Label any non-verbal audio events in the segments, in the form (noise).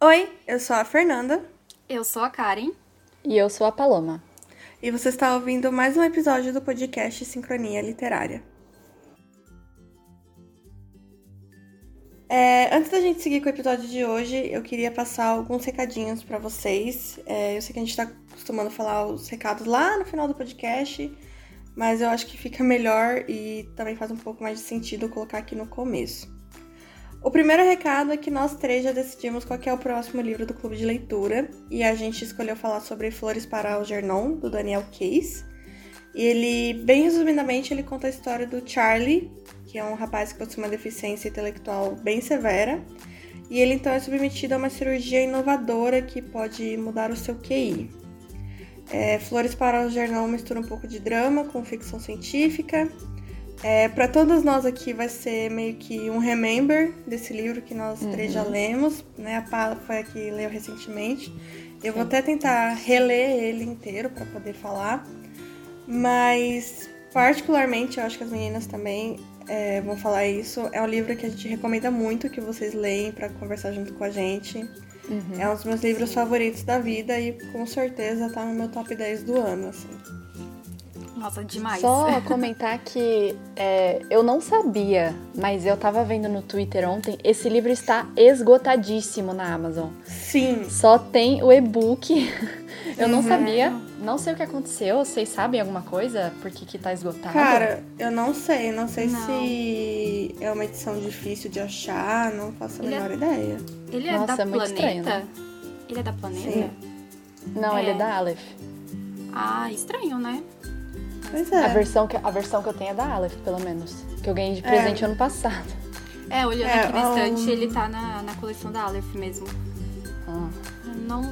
Oi, eu sou a Fernanda. Eu sou a Karen. E eu sou a Paloma. E você está ouvindo mais um episódio do podcast Sincronia Literária. É, antes da gente seguir com o episódio de hoje, eu queria passar alguns recadinhos para vocês. É, eu sei que a gente está acostumando falar os recados lá no final do podcast, mas eu acho que fica melhor e também faz um pouco mais de sentido colocar aqui no começo. O primeiro recado é que nós três já decidimos qual é o próximo livro do clube de leitura e a gente escolheu falar sobre Flores para Algernon, do Daniel Case. E ele, bem resumidamente, ele conta a história do Charlie, que é um rapaz que possui uma deficiência intelectual bem severa, e ele então é submetido a uma cirurgia inovadora que pode mudar o seu QI. É, Flores para Algernon mistura um pouco de drama com ficção científica é, para todas nós aqui vai ser meio que um remember desse livro que nós uhum. três já uhum. lemos, né? A Paula foi a que leu recentemente. Eu Sim. vou até tentar reler ele inteiro para poder falar, mas particularmente eu acho que as meninas também é, vão falar isso. É um livro que a gente recomenda muito que vocês leem para conversar junto com a gente. Uhum. É um dos meus livros Sim. favoritos da vida e com certeza tá no meu top 10 do ano, assim. Nossa, demais. Só comentar que é, eu não sabia, mas eu tava vendo no Twitter ontem, esse livro está esgotadíssimo na Amazon. Sim. Só tem o e-book. (laughs) Eu não uhum. sabia, não sei o que aconteceu. Vocês sabem alguma coisa? Por que, que tá esgotado? Cara, eu não sei. Não sei não. se é uma edição difícil de achar, não faço a ele é menor é... ideia. Ele é Nossa, da é Planeta? Estranho, né? Ele é da Planeta? Sim. Não, é. ele é da Aleph. Ah, estranho, né? Pois é. A versão, que, a versão que eu tenho é da Aleph, pelo menos. Que eu ganhei de presente é. ano passado. É, olhando é, aqui na estante, um... ele tá na, na coleção da Aleph mesmo. Ah.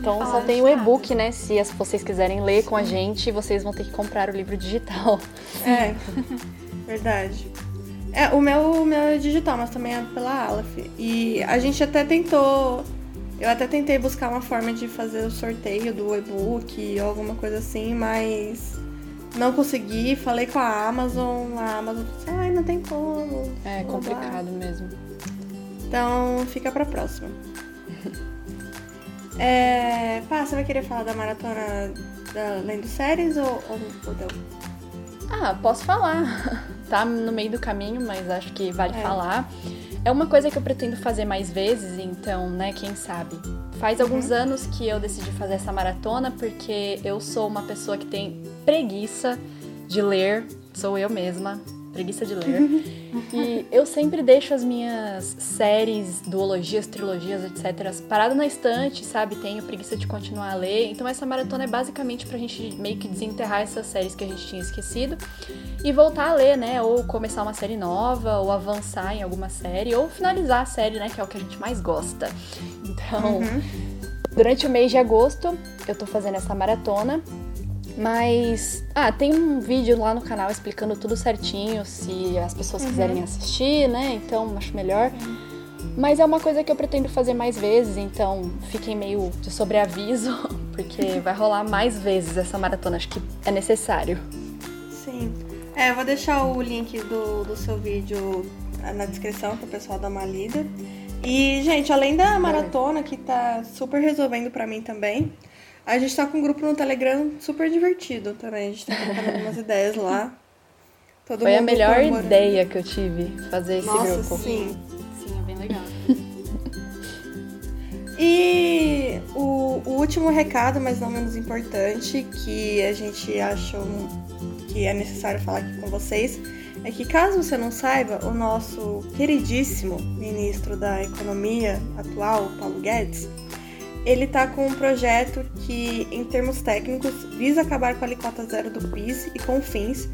então só tem o e-book, né? Se as, vocês quiserem ler com a gente, vocês vão ter que comprar o livro digital. É, verdade. É, o meu, o meu é digital, mas também é pela Aleph. E a gente até tentou. Eu até tentei buscar uma forma de fazer o sorteio do e-book ou alguma coisa assim, mas não consegui, falei com a Amazon, a Amazon disse, ai, não tem como. É complicado mesmo. Então fica pra próxima. é, pá, você vai querer falar da maratona da Lendo Séries ou, ou, ou não? Ah, posso falar. (laughs) tá no meio do caminho, mas acho que vale é. falar. É uma coisa que eu pretendo fazer mais vezes, então, né, quem sabe. Faz alguns anos que eu decidi fazer essa maratona porque eu sou uma pessoa que tem preguiça de ler, sou eu mesma, preguiça de ler. (laughs) e eu sempre deixo as minhas séries, duologias, trilogias, etc., paradas na estante, sabe? Tenho preguiça de continuar a ler. Então essa maratona é basicamente pra gente meio que desenterrar essas séries que a gente tinha esquecido e voltar a ler, né? Ou começar uma série nova, ou avançar em alguma série, ou finalizar a série, né? Que é o que a gente mais gosta. Então. Uhum. Durante o mês de agosto, eu tô fazendo essa maratona mas, ah, tem um vídeo lá no canal explicando tudo certinho, se as pessoas uhum. quiserem assistir, né? Então, acho melhor. Mas é uma coisa que eu pretendo fazer mais vezes, então fiquem meio de sobreaviso, (laughs) porque vai rolar mais vezes essa maratona, acho que é necessário. Sim. É, eu vou deixar o link do, do seu vídeo na descrição para o pessoal dar uma lida. E, gente, além da maratona, que tá super resolvendo para mim também, a gente tá com um grupo no Telegram super divertido também. A gente tá colocando algumas (laughs) ideias lá. Todo Foi a melhor ideia que eu tive, fazer esse Nossa, grupo. Sim. Sim, é bem legal. (laughs) e o, o, último recado, mas não menos importante, que a gente achou que é necessário falar aqui com vocês, é que caso você não saiba, o nosso queridíssimo ministro da Economia atual, Paulo Guedes, ele está com um projeto que, em termos técnicos, visa acabar com a alíquota zero do PIS e com fins,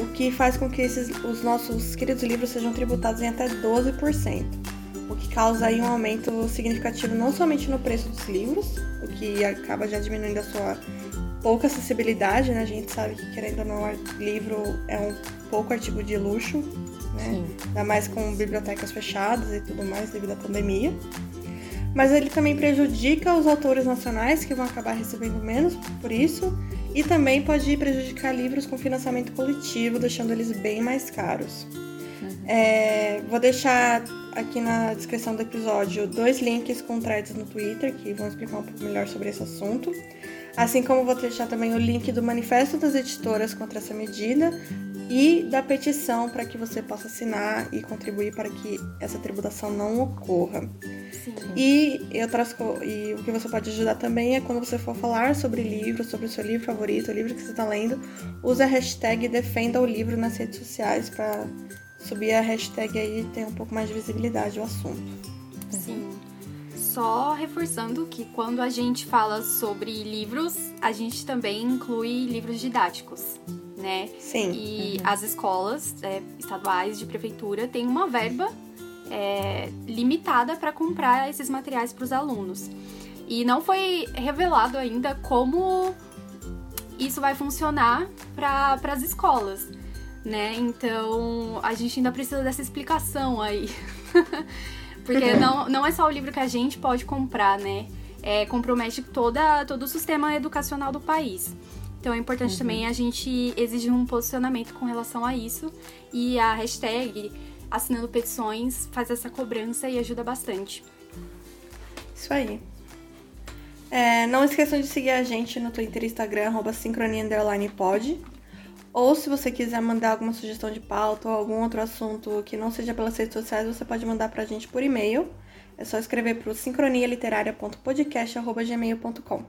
o que faz com que esses, os nossos queridos livros sejam tributados em até 12%, o que causa aí um aumento significativo não somente no preço dos livros, o que acaba já diminuindo a sua pouca acessibilidade, né? A gente sabe que, querendo ou não, livro é um pouco artigo de luxo, né? Sim. Ainda mais com bibliotecas fechadas e tudo mais devido à pandemia mas ele também prejudica os autores nacionais, que vão acabar recebendo menos por isso, e também pode prejudicar livros com financiamento coletivo, deixando eles bem mais caros. Uhum. É, vou deixar aqui na descrição do episódio dois links com threads no Twitter que vão explicar um pouco melhor sobre esse assunto. Assim como vou deixar também o link do Manifesto das Editoras contra essa medida e da petição para que você possa assinar e contribuir para que essa tributação não ocorra. Sim. E, outras, e o que você pode ajudar também é quando você for falar sobre livro, sobre o seu livro favorito, o livro que você está lendo, use a hashtag Defenda o Livro nas redes sociais para subir a hashtag aí e ter um pouco mais de visibilidade o assunto. Sim. Só reforçando que quando a gente fala sobre livros, a gente também inclui livros didáticos né? Sim. E uhum. as escolas é, estaduais de prefeitura têm uma verba é, limitada para comprar esses materiais para os alunos. E não foi revelado ainda como isso vai funcionar para as escolas, né? Então a gente ainda precisa dessa explicação aí. (laughs) Porque (laughs) não, não é só o livro que a gente pode comprar, né? É, compromete toda, todo o sistema educacional do país. Então é importante uhum. também a gente exigir um posicionamento com relação a isso. E a hashtag assinando petições faz essa cobrança e ajuda bastante. Isso aí. É, não esqueçam de seguir a gente no Twitter e Instagram, arroba sincronia_pod. Ou se você quiser mandar alguma sugestão de pauta ou algum outro assunto que não seja pelas redes sociais, você pode mandar pra gente por e-mail. É só escrever pro sincronialiteraria.podcast.gmail.com.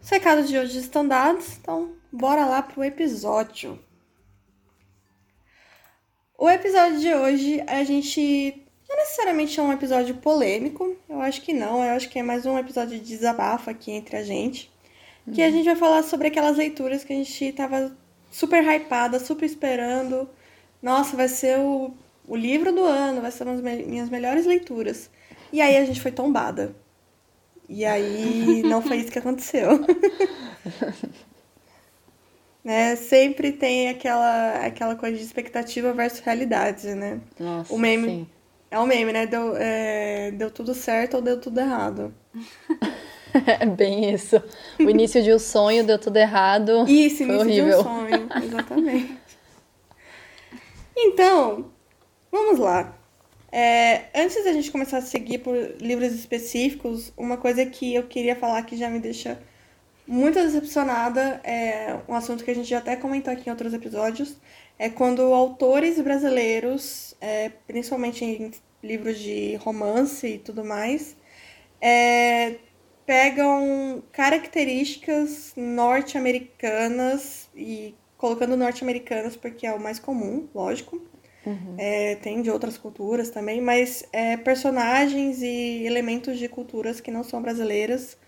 Os recados de hoje estão dados, então bora lá pro episódio. O episódio de hoje a gente não necessariamente é um episódio polêmico, eu acho que não, eu acho que é mais um episódio de desabafo aqui entre a gente. Uhum. Que a gente vai falar sobre aquelas leituras que a gente tava super hypada, super esperando. Nossa, vai ser o, o livro do ano, vai ser uma das minhas melhores leituras. E aí a gente foi tombada. E aí (laughs) não foi isso que aconteceu. (laughs) né? Sempre tem aquela, aquela coisa de expectativa versus realidade, né? Nossa, o meme sim. é o meme, né? Deu, é, deu tudo certo ou deu tudo errado. (laughs) (laughs) É bem isso. O início de um sonho deu tudo errado. Isso, foi início horrível. de um sonho, exatamente. Então, vamos lá. É, antes da gente começar a seguir por livros específicos, uma coisa que eu queria falar que já me deixa muito decepcionada é um assunto que a gente já até comentou aqui em outros episódios, é quando autores brasileiros, é, principalmente em livros de romance e tudo mais, é, pegam características norte-americanas e colocando norte-americanas porque é o mais comum, lógico, Uhum. É, tem de outras culturas também, mas é, personagens e elementos de culturas que não são brasileiras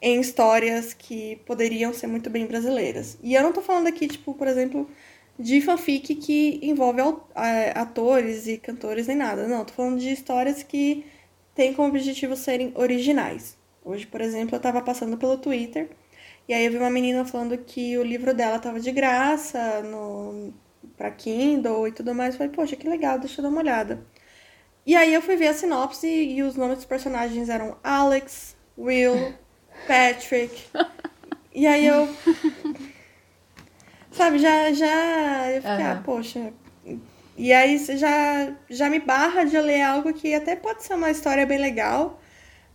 em histórias que poderiam ser muito bem brasileiras. E eu não tô falando aqui, tipo, por exemplo, de fanfic que envolve atores e cantores nem nada. Não, tô falando de histórias que têm como objetivo serem originais. Hoje, por exemplo, eu tava passando pelo Twitter e aí eu vi uma menina falando que o livro dela tava de graça no, para Kindle e tudo mais. Falei, poxa, que legal, deixa eu dar uma olhada. E aí eu fui ver a sinopse e os nomes dos personagens eram Alex, Will, (laughs) Patrick. E aí eu. (laughs) Sabe, já. já eu fiquei, uhum. ah, poxa. E aí já, já me barra de ler algo que até pode ser uma história bem legal.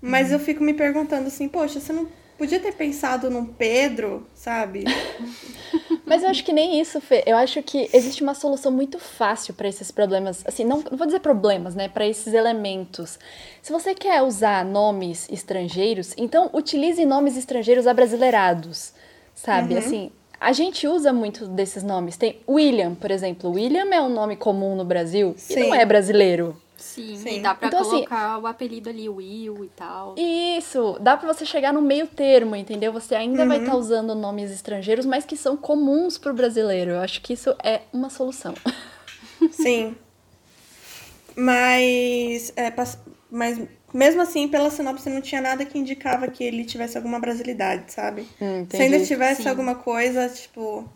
Mas uhum. eu fico me perguntando assim, poxa, você não podia ter pensado num Pedro, sabe? (laughs) Mas eu acho que nem isso, Fê. Eu acho que existe uma solução muito fácil para esses problemas. Assim, não, não vou dizer problemas, né? Para esses elementos. Se você quer usar nomes estrangeiros, então utilize nomes estrangeiros abrasileirados, sabe? Uhum. Assim, a gente usa muito desses nomes. Tem William, por exemplo. William é um nome comum no Brasil Sim. e não é brasileiro. Sim, Sim. dá pra então, assim, colocar assim, o apelido ali, Will e tal. Isso, dá pra você chegar no meio termo, entendeu? Você ainda uhum. vai estar tá usando nomes estrangeiros, mas que são comuns pro brasileiro. Eu acho que isso é uma solução. (laughs) Sim. Mas, é, mas mesmo assim, pela sinopse não tinha nada que indicava que ele tivesse alguma brasilidade, sabe? Hum, Se ainda tivesse Sim. alguma coisa, tipo,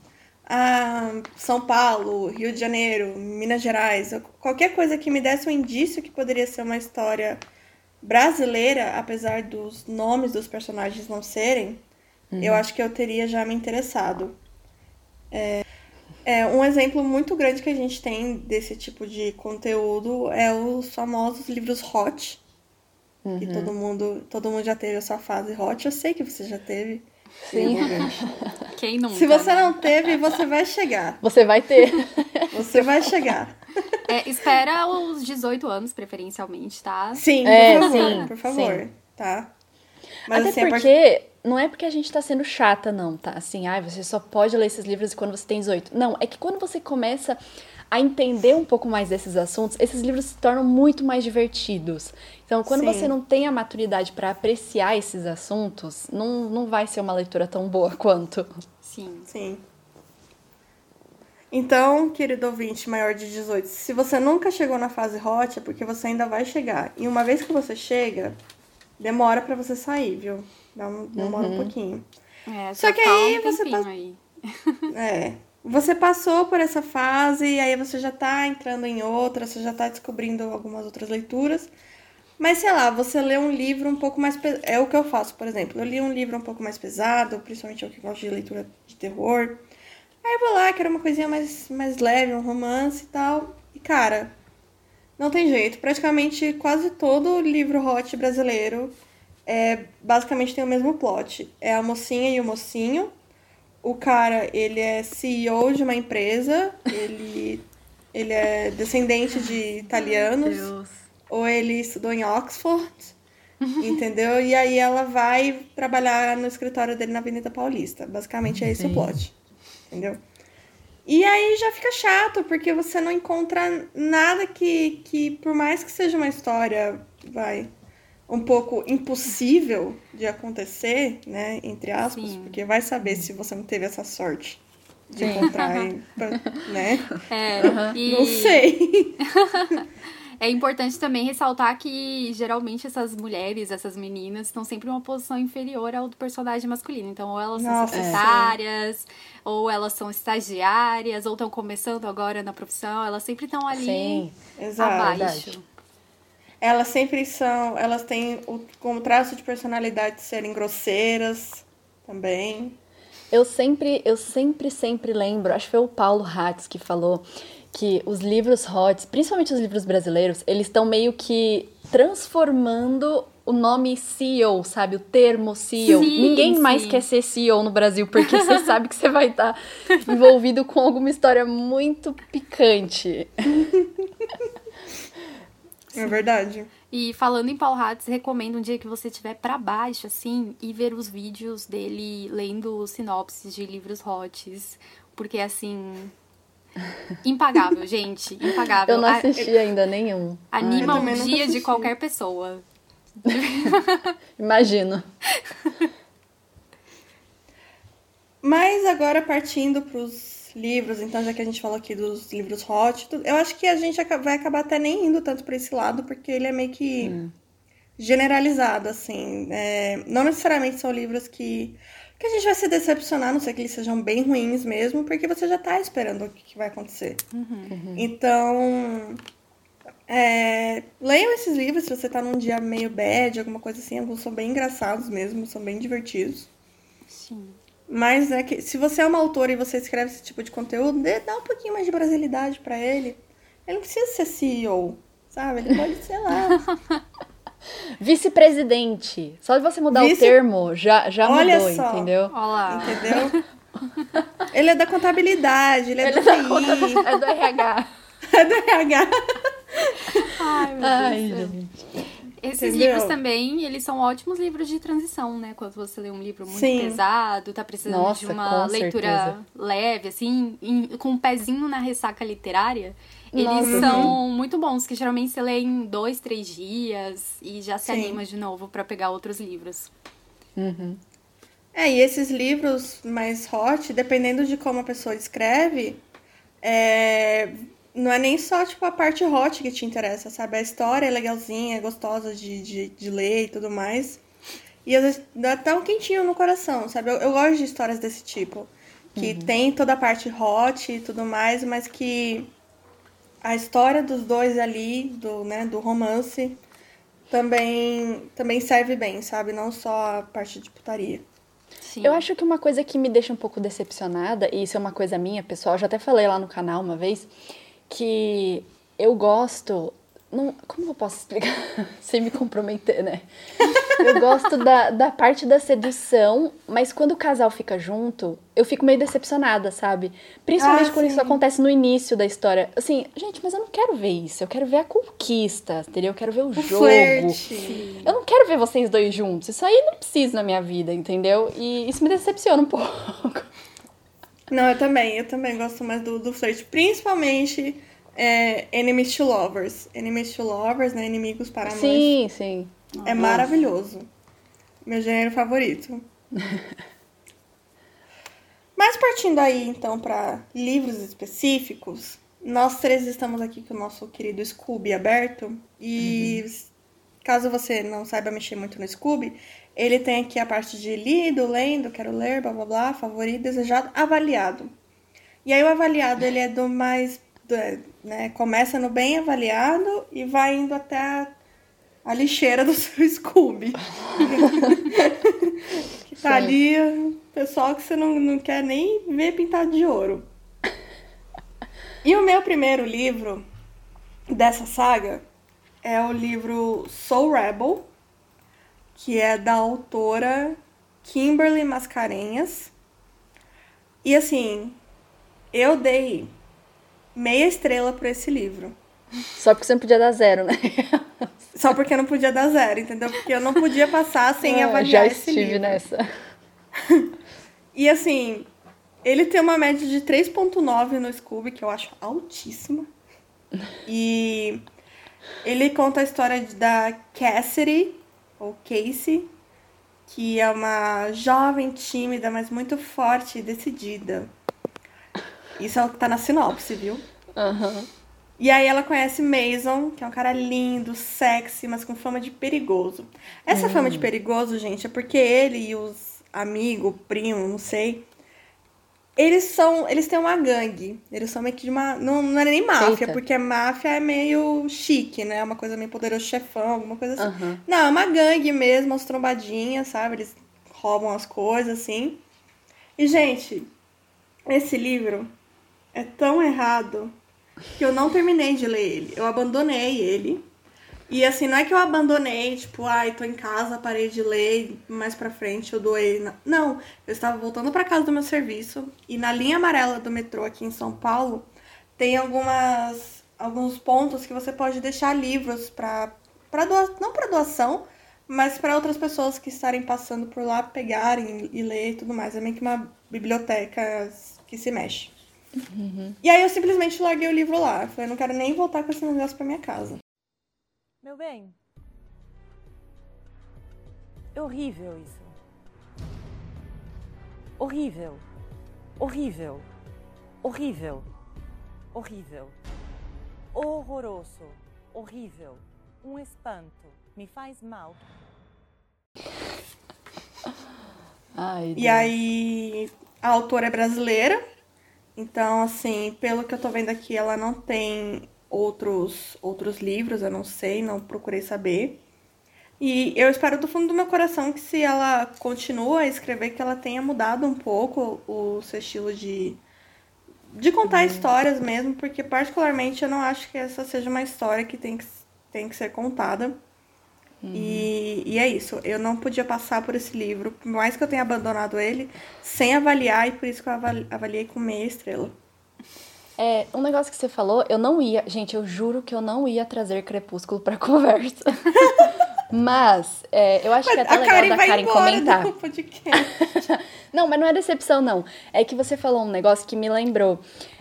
ah, São Paulo, Rio de Janeiro, Minas Gerais, qualquer coisa que me desse um indício que poderia ser uma história brasileira, apesar dos nomes dos personagens não serem, uhum. eu acho que eu teria já me interessado. É, É, um exemplo muito grande que a gente tem desse tipo de conteúdo é os famosos livros hot. Uhum. Que todo mundo, todo mundo já teve a sua fase hot. Eu sei que você já teve. Sim. (laughs) Quem nunca? Se você né? não teve, você vai chegar. Você vai ter. Você vai chegar. É, espera os 18 anos, preferencialmente, tá? Sim, por É, favor, sim, por favor, sim. tá? Mas Até assim, a porque não é porque a gente tá sendo chata, não, tá? Assim, ai, você só pode ler esses livros quando você tem 18. Não, é que quando você começa a entender um pouco mais desses assuntos, esses livros se tornam muito mais divertidos. Então, quando Sim. você não tem a maturidade para apreciar esses assuntos, não, não vai ser uma leitura tão boa (laughs) quanto. Sim. Sim. Então, querido ouvinte maior de 18, se você nunca chegou na fase hot, é porque você ainda vai chegar. E uma vez que você chega, demora pra você sair, viu? Demora um pouquinho. É, Só que tá aí um você tá- aí. É. (laughs) Você passou por essa fase, e aí você já tá entrando em outra, você já tá descobrindo algumas outras leituras. Mas sei lá, você lê um livro um pouco mais pesado. É o que eu faço, por exemplo. Eu li um livro um pouco mais pesado, principalmente eu que gosto de leitura de terror. Aí eu vou lá, quero uma coisinha mais, mais leve, um romance e tal. E cara, não tem jeito. Praticamente quase todo livro hot brasileiro é, basicamente tem o mesmo plot. É a mocinha e o mocinho. O cara, ele é CEO de uma empresa, ele, ele é descendente de italianos, ou ele estudou em Oxford, entendeu? E aí ela vai trabalhar no escritório dele na Avenida Paulista. Basicamente é esse o Sim. plot, entendeu? E aí já fica chato, porque você não encontra nada que, que por mais que seja uma história, vai, um pouco impossível de acontecer, né, entre aspas, Sim. porque vai saber se você não teve essa sorte de Sim. encontrar, (laughs) né? É, e Não sei. (laughs) é importante também ressaltar que geralmente essas mulheres, essas meninas, estão sempre em uma posição inferior ao do personagem masculino. Então, ou elas são Nossa, secretárias, ou elas são estagiárias, ou estão começando agora na profissão, elas sempre estão ali Sim. Exato. abaixo. Elas sempre são, elas têm o, como traço de personalidade de serem grosseiras também. Eu sempre, eu sempre, sempre lembro, acho que foi o Paulo Hatz que falou que os livros hot, principalmente os livros brasileiros, eles estão meio que transformando o nome CEO, sabe? O termo CEO. Sim, Ninguém mais sim. quer ser CEO no Brasil, porque você (laughs) sabe que você vai estar envolvido com alguma história muito picante. (laughs) É verdade. E falando em Paul Hatz, recomendo um dia que você estiver pra baixo, assim, e ver os vídeos dele lendo sinopses de livros hots. Porque, assim. Impagável, (laughs) gente. Impagável. Eu não A- assisti ainda nenhum. Anima também nunca dia de assisti. qualquer pessoa. (laughs) (laughs) Imagino. Mas agora partindo para os livros, então já que a gente falou aqui dos livros hot, eu acho que a gente vai acabar até nem indo tanto para esse lado, porque ele é meio que generalizado, assim. É, não necessariamente são livros que, que a gente vai se decepcionar, a não sei que eles sejam bem ruins mesmo, porque você já tá esperando o que, que vai acontecer. Então, é, leiam esses livros se você tá num dia meio bad, alguma coisa assim. Alguns são bem engraçados mesmo, são bem divertidos. Sim. Mas é que se você é uma autora e você escreve esse tipo de conteúdo, dê, dá um pouquinho mais de brasilidade pra ele. Ele não precisa ser CEO, sabe? Ele pode ser lá. (laughs) Vice-presidente. Só de você mudar Vice- o termo já, já Olha mudou, só. entendeu? Olha lá. Entendeu? (laughs) Ele é da contabilidade, ele é Ele do dá TI, é do RH. (laughs) é do RH. Ai, meu Ai, Deus. gente. Esses Entendeu? livros também, eles são ótimos livros de transição, né? Quando você lê um livro muito Sim. pesado, tá precisando Nossa, de uma leitura certeza. leve, assim, em- com um pezinho na ressaca literária. Eles Nossa. são muito bons, que geralmente você lê em dois, três dias e já se Sim. anima de novo pra pegar outros livros. Uhum. É, e esses livros mais hot, dependendo de como a pessoa escreve, é, não é nem só tipo a parte hot que te interessa, sabe? A história é legalzinha, é gostosa de, de, de ler e tudo mais. E às vezes dá até um quentinho no coração, sabe? Eu, eu gosto de histórias desse tipo. Que tem toda a parte hot e tudo mais, mas que a história dos dois ali, do, né, do romance, também, também serve bem, sabe? Não só a parte de putaria. Sim. Eu acho que uma coisa que me deixa um pouco decepcionada, e isso é uma coisa minha, pessoal, eu já até falei lá no canal uma vez, que eu gosto não, como eu posso explicar (laughs) sem me comprometer, né? Eu gosto da, da parte da sedução, mas quando o casal fica junto, eu fico meio decepcionada, sabe? Principalmente ah, quando sim. isso acontece no início da história. Assim, gente, mas eu não quero ver isso. Eu quero ver a conquista, entendeu? Eu quero ver o, o jogo. Flerte. Eu não quero ver vocês dois juntos. Isso aí não precisa na minha vida, entendeu? E isso me decepciona um (laughs) pouco. Não, eu também. Eu também gosto mais do, do flerte. Principalmente é Enemies to Lovers. Enemies to Lovers, né? Inimigos para nós. Sim, sim. É maravilhoso. Meu gênero favorito. (laughs) Mas partindo aí, então, para livros específicos, nós três estamos aqui com o nosso querido Scooby aberto. E uhum. caso você não saiba mexer muito no Scooby, ele tem aqui a parte de lido, lendo, quero ler, blá blá blá, favorito, desejado, avaliado. E aí o avaliado, ele é do mais né, começa no bem avaliado e vai indo até a, a lixeira do (laughs) seu Scooby. que tá Sim. ali, pessoal que você não, não quer nem ver pintado de ouro. E o meu primeiro livro dessa saga é o livro Soul Rebel, que é da autora Kimberly Mascarenhas. E assim, eu dei meia estrela por esse livro. Só porque você não podia dar zero, né? (laughs) Só porque eu não podia dar zero, entendeu? Porque eu não podia passar sem ah, avaliar esse livro. Já estive nessa. (laughs) e assim, ele tem uma média de 3.9 no Scooby, que eu acho altíssima. E ele conta a história da Cassidy, ou Casey, que é uma jovem tímida, mas muito forte e decidida. Isso é o que tá na sinopse, viu? Uhum. E aí ela conhece Mason, que é um cara lindo, sexy, mas com fama de perigoso. Essa fama de perigoso, gente, é porque ele e os amigos, primo, não sei, eles são. Eles têm uma gangue. Eles são meio que de uma. Não, não é nem máfia, Eita. porque máfia é meio chique, né? Uma coisa meio poderoso chefão, alguma coisa assim. Uhum. Não, é uma gangue mesmo, as trombadinhas, sabe? Eles roubam as coisas, assim. E, gente, esse livro é tão errado que eu não terminei de ler ele. Eu abandonei ele. E assim, não é que eu abandonei, tipo, ai, tô em casa, parei de ler, mais pra frente eu doei. Não, eu estava voltando para casa do meu serviço e na linha amarela do metrô aqui em São Paulo tem algumas alguns pontos que você pode deixar livros para para doação, não para doação, mas para outras pessoas que estarem passando por lá pegarem e ler e tudo mais. É meio que uma biblioteca que se mexe. Uhum. E aí eu simplesmente larguei o livro lá. Eu falei, não quero nem voltar com esse negócio pra minha casa. Meu bem. É horrível isso. Horrível. Horrível. Horrível. Horrível. Horroroso. Horrível. Um espanto. Me faz mal. Ai, e aí, a autora é brasileira, então, assim, pelo que eu tô vendo aqui, ela não tem outros, outros livros, eu não sei, não procurei saber. E eu espero do fundo do meu coração que se ela continua a escrever, que ela tenha mudado um pouco o seu estilo de, de contar uhum. histórias mesmo, porque particularmente eu não acho que essa seja uma história que tem que, tem que ser contada. Uhum. E, e é isso. Eu não podia passar por esse livro, por mais que eu tenha abandonado ele, sem avaliar, e por isso que eu avaliei com meia estrela. É, um negócio que você falou, eu não ia. Gente, eu juro que eu não ia trazer Crepúsculo pra (laughs) conversa. mas, é, eu acho mas que é até legal Karen da Karen comentar. (laughs) (laughs) não, mas não é decepção, não. É que você falou um negócio que me lembrou.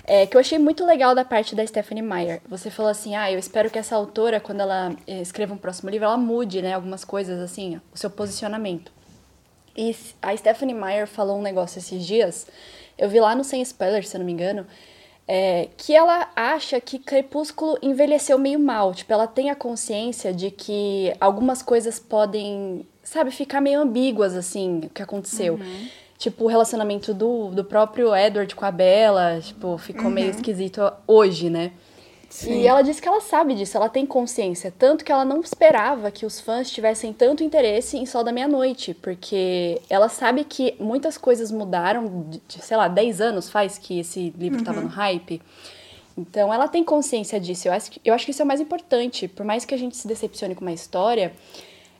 É, que eu achei muito legal da parte da Stephanie Meyer. Você falou assim, ah, eu espero que essa autora, quando ela eh, escreva um próximo livro, ela mude, né, algumas coisas, assim, o seu posicionamento. E a Stephanie Meyer falou um negócio esses dias, eu vi lá no Sem Spoilers, se eu não me engano, é, que ela acha que Crepúsculo envelheceu meio mal. Tipo, ela tem a consciência de que algumas coisas podem, sabe, ficar meio ambíguas, assim, o que aconteceu. Uhum. Tipo, o relacionamento do, do próprio Edward com a Bella, tipo, ficou uhum. meio esquisito hoje, né? Sim. E ela disse que ela sabe disso, ela tem consciência. Tanto que ela não esperava que os fãs tivessem tanto interesse em Sol da Meia-Noite, porque ela sabe que muitas coisas mudaram, de, sei lá, 10 anos faz que esse livro estava uhum. no hype. Então ela tem consciência disso. Eu acho, que, eu acho que isso é o mais importante. Por mais que a gente se decepcione com uma história,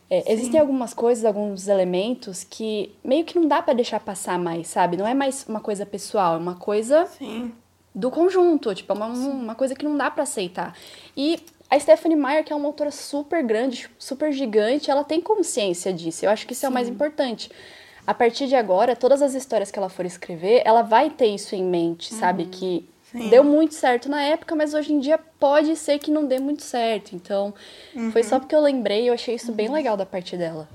é, existem algumas coisas, alguns elementos que meio que não dá para deixar passar mais, sabe? Não é mais uma coisa pessoal, é uma coisa Sim. Do conjunto. Tipo, é uma, uma coisa que não dá para aceitar. E a Stephanie Meyer, que é uma autora super grande, super gigante, ela tem consciência disso. Eu acho que isso Sim. é o mais importante. A partir de agora, todas as histórias que ela for escrever, ela vai ter isso em mente, uhum. sabe? Que Sim. Deu muito certo na época, mas hoje em dia pode ser que não dê muito certo. Então, uhum. foi só porque eu lembrei e eu achei isso bem legal da parte dela.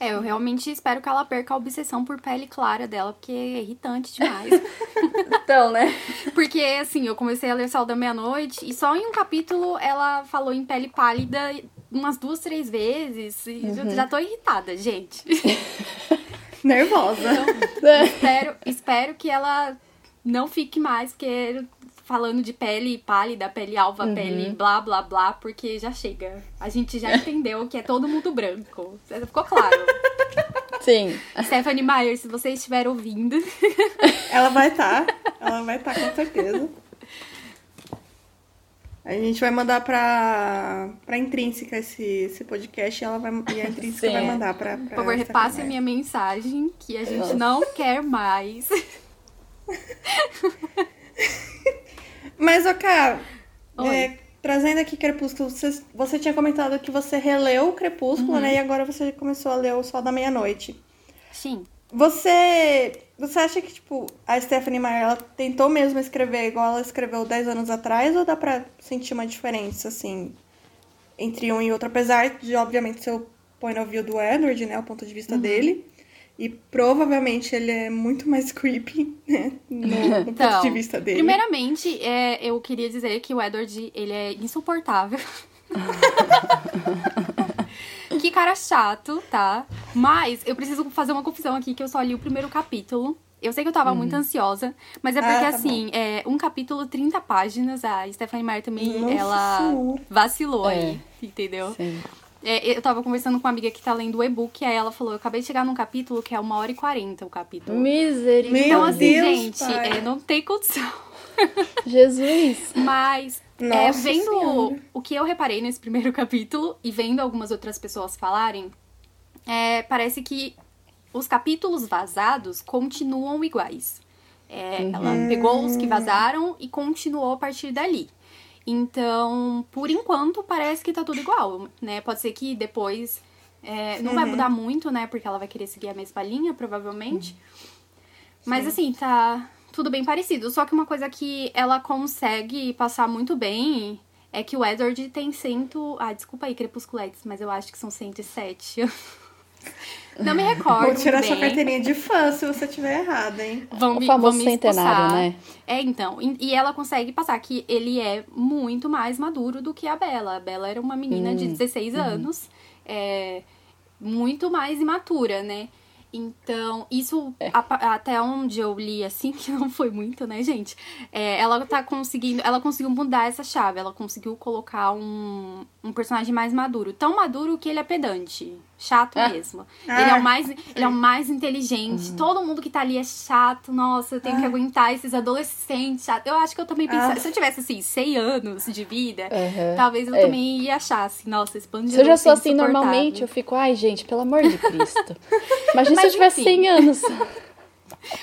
É, eu realmente espero que ela perca a obsessão por pele clara dela, porque é irritante demais. (laughs) então, né? Porque, assim, eu comecei a ler Sol da Meia-Noite e só em um capítulo ela falou em pele pálida umas duas, três vezes. E uhum. já tô irritada, gente. (laughs) Nervosa. Então, espero, espero que ela não fique mais, porque falando de pele pálida, pele alva, uhum. pele blá blá blá, porque já chega. A gente já (laughs) entendeu que é todo mundo branco. Ficou claro. Sim. Stephanie Meyer, se você estiver ouvindo. (laughs) Ela vai estar. Tá. Ela vai estar, tá, com certeza. A gente vai mandar pra, pra Intrínseca esse, esse podcast e, ela vai, e a Intrínseca Sim. vai mandar pra, pra Por favor, repasse a minha mensagem, que a gente Nossa. não quer mais. (laughs) Mas, ok, é, trazendo aqui Crepúsculo, você, você tinha comentado que você releu o Crepúsculo, uhum. né? E agora você começou a ler o Sol da Meia-Noite. Sim. Você, você acha que, tipo, a Stephanie Meyer, ela tentou mesmo escrever igual ela escreveu 10 anos atrás? Ou dá pra sentir uma diferença, assim, entre um e outro? Apesar de, obviamente, ser o point of view do Edward, né? O ponto de vista uhum. dele. E provavelmente ele é muito mais creepy, né? No, no então, (laughs) ponto de vista dele. Primeiramente, é, eu queria dizer que o Edward, ele é insuportável. (laughs) que cara chato, tá? Mas eu preciso fazer uma confusão aqui, que eu só li o primeiro capítulo. Eu sei que eu tava muito uhum. ansiosa, mas é porque, ah, tá assim, é, um capítulo, 30 páginas, a Stephanie Meyer também, Nossa ela senhora. vacilou é. aí, entendeu? Sim. É, eu tava conversando com uma amiga que tá lendo o e-book, aí ela falou: Eu acabei de chegar num capítulo que é uma hora e quarenta o capítulo. Misericórdia. Então, assim, Deus, gente, é, não tem condição. (laughs) Jesus. Mas, é, vendo senhora. o que eu reparei nesse primeiro (laughs) capítulo e vendo algumas outras pessoas falarem, é, parece que os capítulos vazados continuam iguais. É, uhum. Ela pegou os que vazaram e continuou a partir dali. Então, por enquanto, parece que tá tudo igual, né? Pode ser que depois é, não uhum. vai mudar muito, né? Porque ela vai querer seguir a mesma linha, provavelmente. Uhum. Mas assim, tá tudo bem parecido. Só que uma coisa que ela consegue passar muito bem é que o Edward tem cento. Ah, desculpa aí, Crepusculetes, mas eu acho que são 107. (laughs) Não me recordo. Vou tirar bem. sua carteirinha de fã se você tiver errada, hein? Vão o famoso vão centenário, né? É, então. E ela consegue passar que ele é muito mais maduro do que a Bela. A Bela era uma menina hum, de 16 uhum. anos, é, muito mais imatura, né? Então, isso é. a, até onde eu li, assim, (laughs) que não foi muito, né, gente? É, ela tá conseguindo. Ela conseguiu mudar essa chave. Ela conseguiu colocar um, um personagem mais maduro. Tão maduro que ele é pedante. Chato ah. mesmo. Ah. Ele é o mais, ele é o mais inteligente. Uhum. Todo mundo que tá ali é chato. Nossa, eu tenho ah. que aguentar esses adolescentes chatos. Eu acho que eu também pensava. Ah. Se eu tivesse, assim, 100 anos de vida, uhum. talvez eu é. também ia achar, assim, nossa, esse bando de Se eu já sou assim normalmente, eu fico, ai, gente, pelo amor de Cristo. (laughs) Imagina Mas, se eu tivesse enfim. 100 anos. (laughs)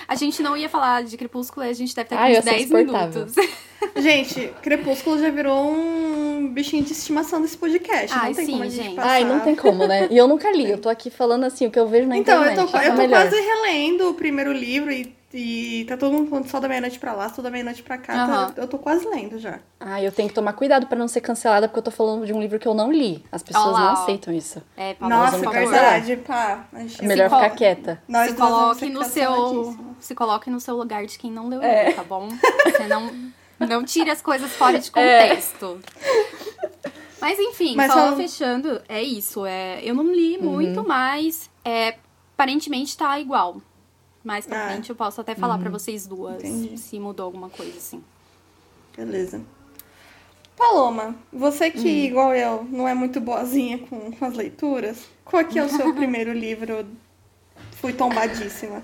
A gente não ia falar de Crepúsculo e a gente deve ter aqui uns 10 minutos. (laughs) Gente, Crepúsculo já virou um bichinho de estimação desse podcast. Ai, não tem sim, como a gente, gente. Passar. Ai, não tem como, né? E eu nunca li. (laughs) Eu tô aqui falando assim, o que eu vejo na então, internet. Então, eu tô, eu tô quase relendo o primeiro livro e e tá todo mundo falando só da meia-noite pra lá, só da meia-noite pra cá. Uhum. Tá, eu tô quase lendo já. Ah, eu tenho que tomar cuidado pra não ser cancelada, porque eu tô falando de um livro que eu não li. As pessoas Olá, não aceitam isso. É, pá, Nossa, é verdade, pá. É melhor ficar quieta. Nós se coloque no seu. Se coloque no seu lugar de quem não leu é. livro, tá bom? Você não, não tire as coisas fora de (laughs) é. contexto. É. Mas enfim, mas só fechando, é isso. É, eu não li uhum. muito, mas é, aparentemente tá igual. Mais pra ah. frente eu posso até falar uhum. para vocês duas Entendi. se mudou alguma coisa assim. Beleza. Paloma, você que, hum. igual eu, não é muito boazinha com, com as leituras, qual que é o seu (laughs) primeiro livro? Fui tombadíssima.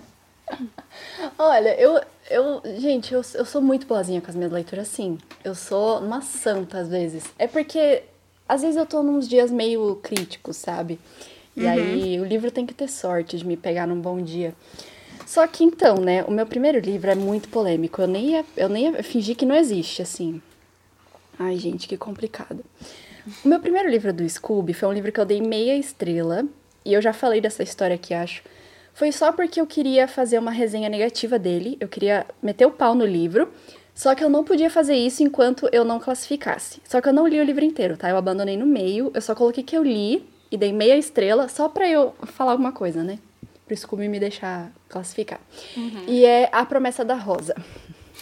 Olha, eu, eu gente, eu, eu sou muito boazinha com as minhas leituras, sim. Eu sou uma santa às vezes. É porque às vezes eu tô nos dias meio críticos, sabe? E uhum. aí o livro tem que ter sorte de me pegar num bom dia. Só que então, né, o meu primeiro livro é muito polêmico. Eu nem ia, eu nem ia fingir que não existe, assim. Ai, gente, que complicado. O meu primeiro livro do Scooby foi um livro que eu dei meia estrela. E eu já falei dessa história aqui, acho. Foi só porque eu queria fazer uma resenha negativa dele. Eu queria meter o pau no livro. Só que eu não podia fazer isso enquanto eu não classificasse. Só que eu não li o livro inteiro, tá? Eu abandonei no meio. Eu só coloquei que eu li e dei meia estrela só pra eu falar alguma coisa, né? Pro Scooby me deixar classificar. Uhum. E é A Promessa da Rosa.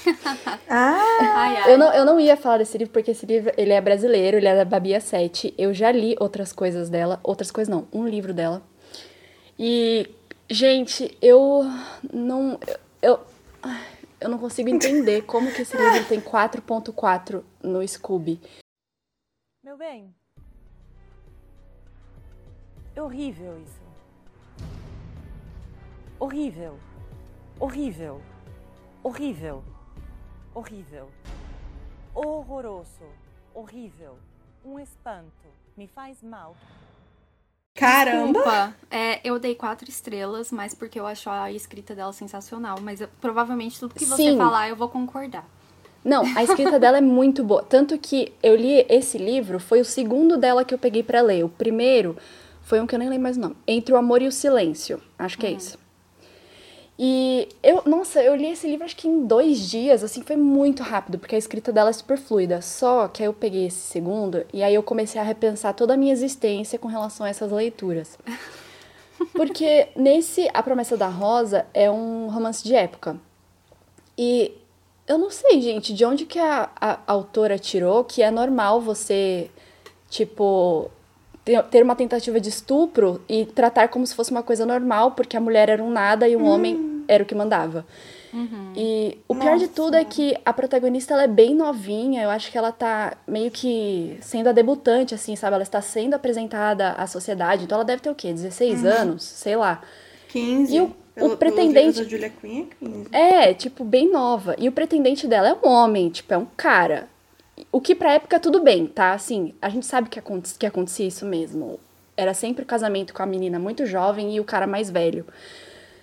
(laughs) ah! Ai, ai. Eu, não, eu não ia falar desse livro porque esse livro ele é brasileiro, ele é da Babia 7. Eu já li outras coisas dela, outras coisas não, um livro dela. E, gente, eu não. Eu, eu não consigo entender (laughs) como que esse livro tem 4.4 no Scooby. Meu bem. É horrível isso. Horrível. Horrível. Horrível horrível, horroroso, horrível, um espanto, me faz mal. Caramba! Desculpa, é, eu dei quatro estrelas, mas porque eu acho a escrita dela sensacional. Mas eu, provavelmente tudo que você Sim. falar eu vou concordar. Não, a escrita dela é muito boa. Tanto que eu li esse livro, foi o segundo dela que eu peguei para ler. O primeiro foi um que eu nem lembro mais o nome. Entre o Amor e o Silêncio. Acho que é uhum. é isso. E eu, nossa, eu li esse livro acho que em dois dias, assim, foi muito rápido, porque a escrita dela é super fluida. Só que aí eu peguei esse segundo e aí eu comecei a repensar toda a minha existência com relação a essas leituras. (laughs) Porque nesse A Promessa da Rosa é um romance de época. E eu não sei, gente, de onde que a, a, a autora tirou que é normal você, tipo, ter uma tentativa de estupro e tratar como se fosse uma coisa normal, porque a mulher era um nada e o um hum. homem era o que mandava. Uhum. E o pior Nossa. de tudo é que a protagonista ela é bem novinha, eu acho que ela tá meio que sendo a debutante, assim, sabe? Ela está sendo apresentada à sociedade, então ela deve ter o quê? 16 uhum. anos? Sei lá. 15. E o, pelo, o pretendente. Julia Quinn é 15. É, tipo, bem nova. E o pretendente dela é um homem, tipo, é um cara. O que pra época tudo bem, tá? Assim, a gente sabe que, aconte que acontecia isso mesmo. Era sempre o casamento com a menina muito jovem e o cara mais velho.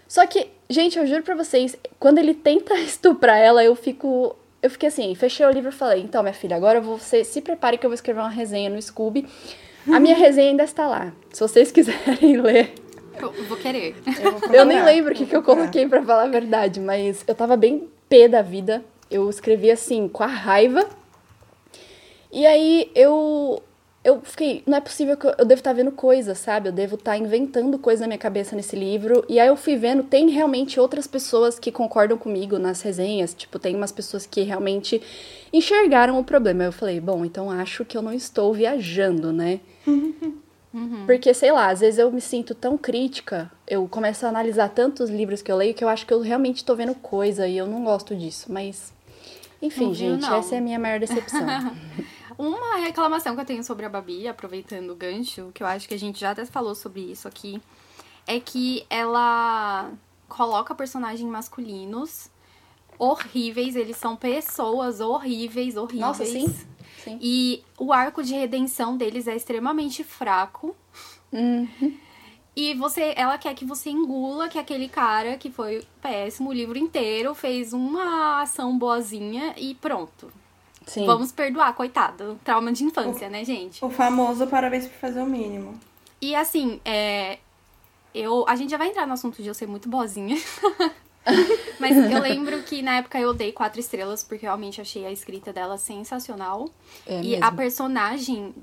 Só que, gente, eu juro pra vocês, quando ele tenta (laughs) estuprar ela, eu fico. Eu fiquei assim, fechei o livro e falei, então, minha filha, agora você se prepare que eu vou escrever uma resenha no Scooby. A minha (laughs) resenha ainda está lá. Se vocês (laughs) quiserem ler. Eu vou querer. Eu, eu nem lembro o que, que eu coloquei para falar a verdade, mas eu tava bem pé da vida. Eu escrevi assim, com a raiva e aí eu eu fiquei, não é possível que eu, eu devo estar tá vendo coisas, sabe? Eu devo estar tá inventando coisas na minha cabeça nesse livro. E aí eu fui vendo, tem realmente outras pessoas que concordam comigo nas resenhas. Tipo, tem umas pessoas que realmente enxergaram o problema. Eu falei, bom, então acho que eu não estou viajando, né? Uhum. Porque, sei lá, às vezes eu me sinto tão crítica, eu começo a analisar tantos livros que eu leio que eu acho que eu realmente estou vendo coisa e eu não gosto disso. Mas, enfim, gente, essa é a minha maior decepção. (laughs) Uma reclamação que eu tenho sobre a Babi, aproveitando o gancho, que eu acho que a gente já até falou sobre isso aqui, é que ela coloca personagens masculinos horríveis, eles são pessoas horríveis, horríveis. Nossa, sim. sim. E o arco de redenção deles é extremamente fraco. Uhum. E você, ela quer que você engula que aquele cara que foi péssimo o livro inteiro fez uma ação boazinha e pronto. Sim. Vamos perdoar, coitado. Trauma de infância, o, né, gente? O famoso parabéns por fazer o mínimo. E assim, é. Eu, a gente já vai entrar no assunto de eu ser muito boazinha. (laughs) (laughs) Mas eu (laughs) lembro que na época eu dei quatro estrelas, porque realmente achei a escrita dela sensacional. É e mesmo. a personagem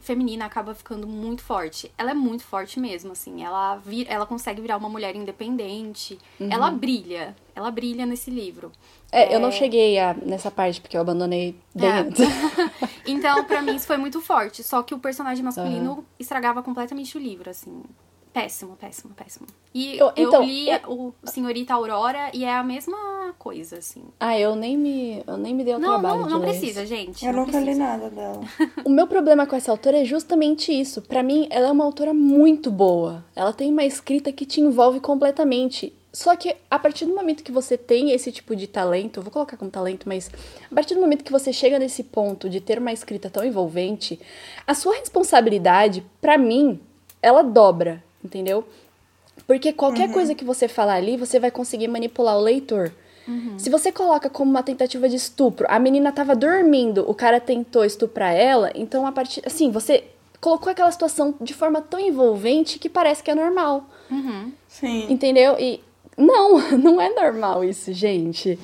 feminina acaba ficando muito forte. Ela é muito forte mesmo, assim. Ela, vir, ela consegue virar uma mulher independente. Uhum. Ela brilha. Ela brilha nesse livro. É, é... eu não cheguei a, nessa parte, porque eu abandonei bem é. antes. (laughs) então, para mim, isso foi muito forte. Só que o personagem masculino uhum. estragava completamente o livro, assim. Péssimo, péssimo, péssimo. E Eu- eu, então, li o Senhorita Aurora e é a mesma coisa, assim. Ah, eu nem me, eu nem me dei o Não, trabalho não, de não precisa, isso. gente. Eu não nunca li precisa. nada dela. (laughs) O meu problema com essa autora é justamente isso. Pra mim, ela é uma autora muito boa. Ela tem uma escrita que te envolve completamente. Só que a partir do momento que você tem esse tipo de talento, eu vou colocar como talento, mas a partir do momento que você chega nesse ponto de ter uma escrita tão envolvente, a sua responsabilidade, pra mim, ela dobra, entendeu? Porque qualquer coisa que você falar ali, você vai conseguir manipular o leitor. Se você coloca como uma tentativa de estupro, a menina tava dormindo, o cara tentou estuprar ela, então a partir. Assim, você colocou aquela situação de forma tão envolvente que parece que é normal. Uhum. Sim. Entendeu? E não, (laughs) não é normal isso, gente.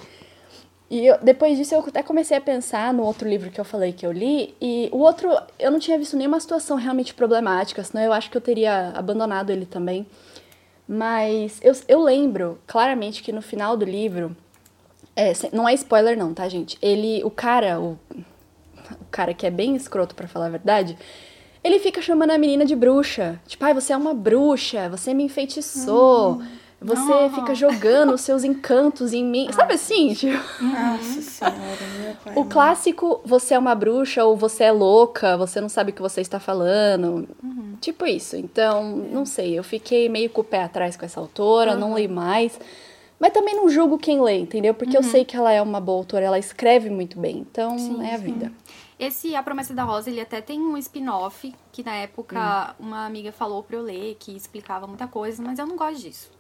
E eu- depois disso eu até comecei a pensar no outro livro que eu falei que eu li, e o outro eu não tinha visto nenhuma situação realmente problemática, senão eu acho que eu teria abandonado ele também. Mas eu, eu lembro claramente que no final do livro, é, não é spoiler não, tá, gente? Ele, o cara, o, o cara que é bem escroto pra falar a verdade, ele fica chamando a menina de bruxa. Tipo, ai, você é uma bruxa, você me enfeitiçou. Você Ah. fica jogando os seus encantos em mim. Sabe assim? Tipo, Nossa senhora, meu pai. o clássico você é uma bruxa ou você é louca, você não sabe o que você está falando. Tipo isso. Então, não sei, eu fiquei meio com o pé atrás com essa autora, não li mais. Mas também não julgo quem lê, entendeu? Porque eu sei que ela é uma boa autora, ela escreve muito bem. Então, Sim, é a sim. vida. Esse A Promessa da Rosa, ele até tem um spin-off, que na época Hum. uma amiga falou pra eu ler, que explicava muita coisa, mas eu não gosto disso.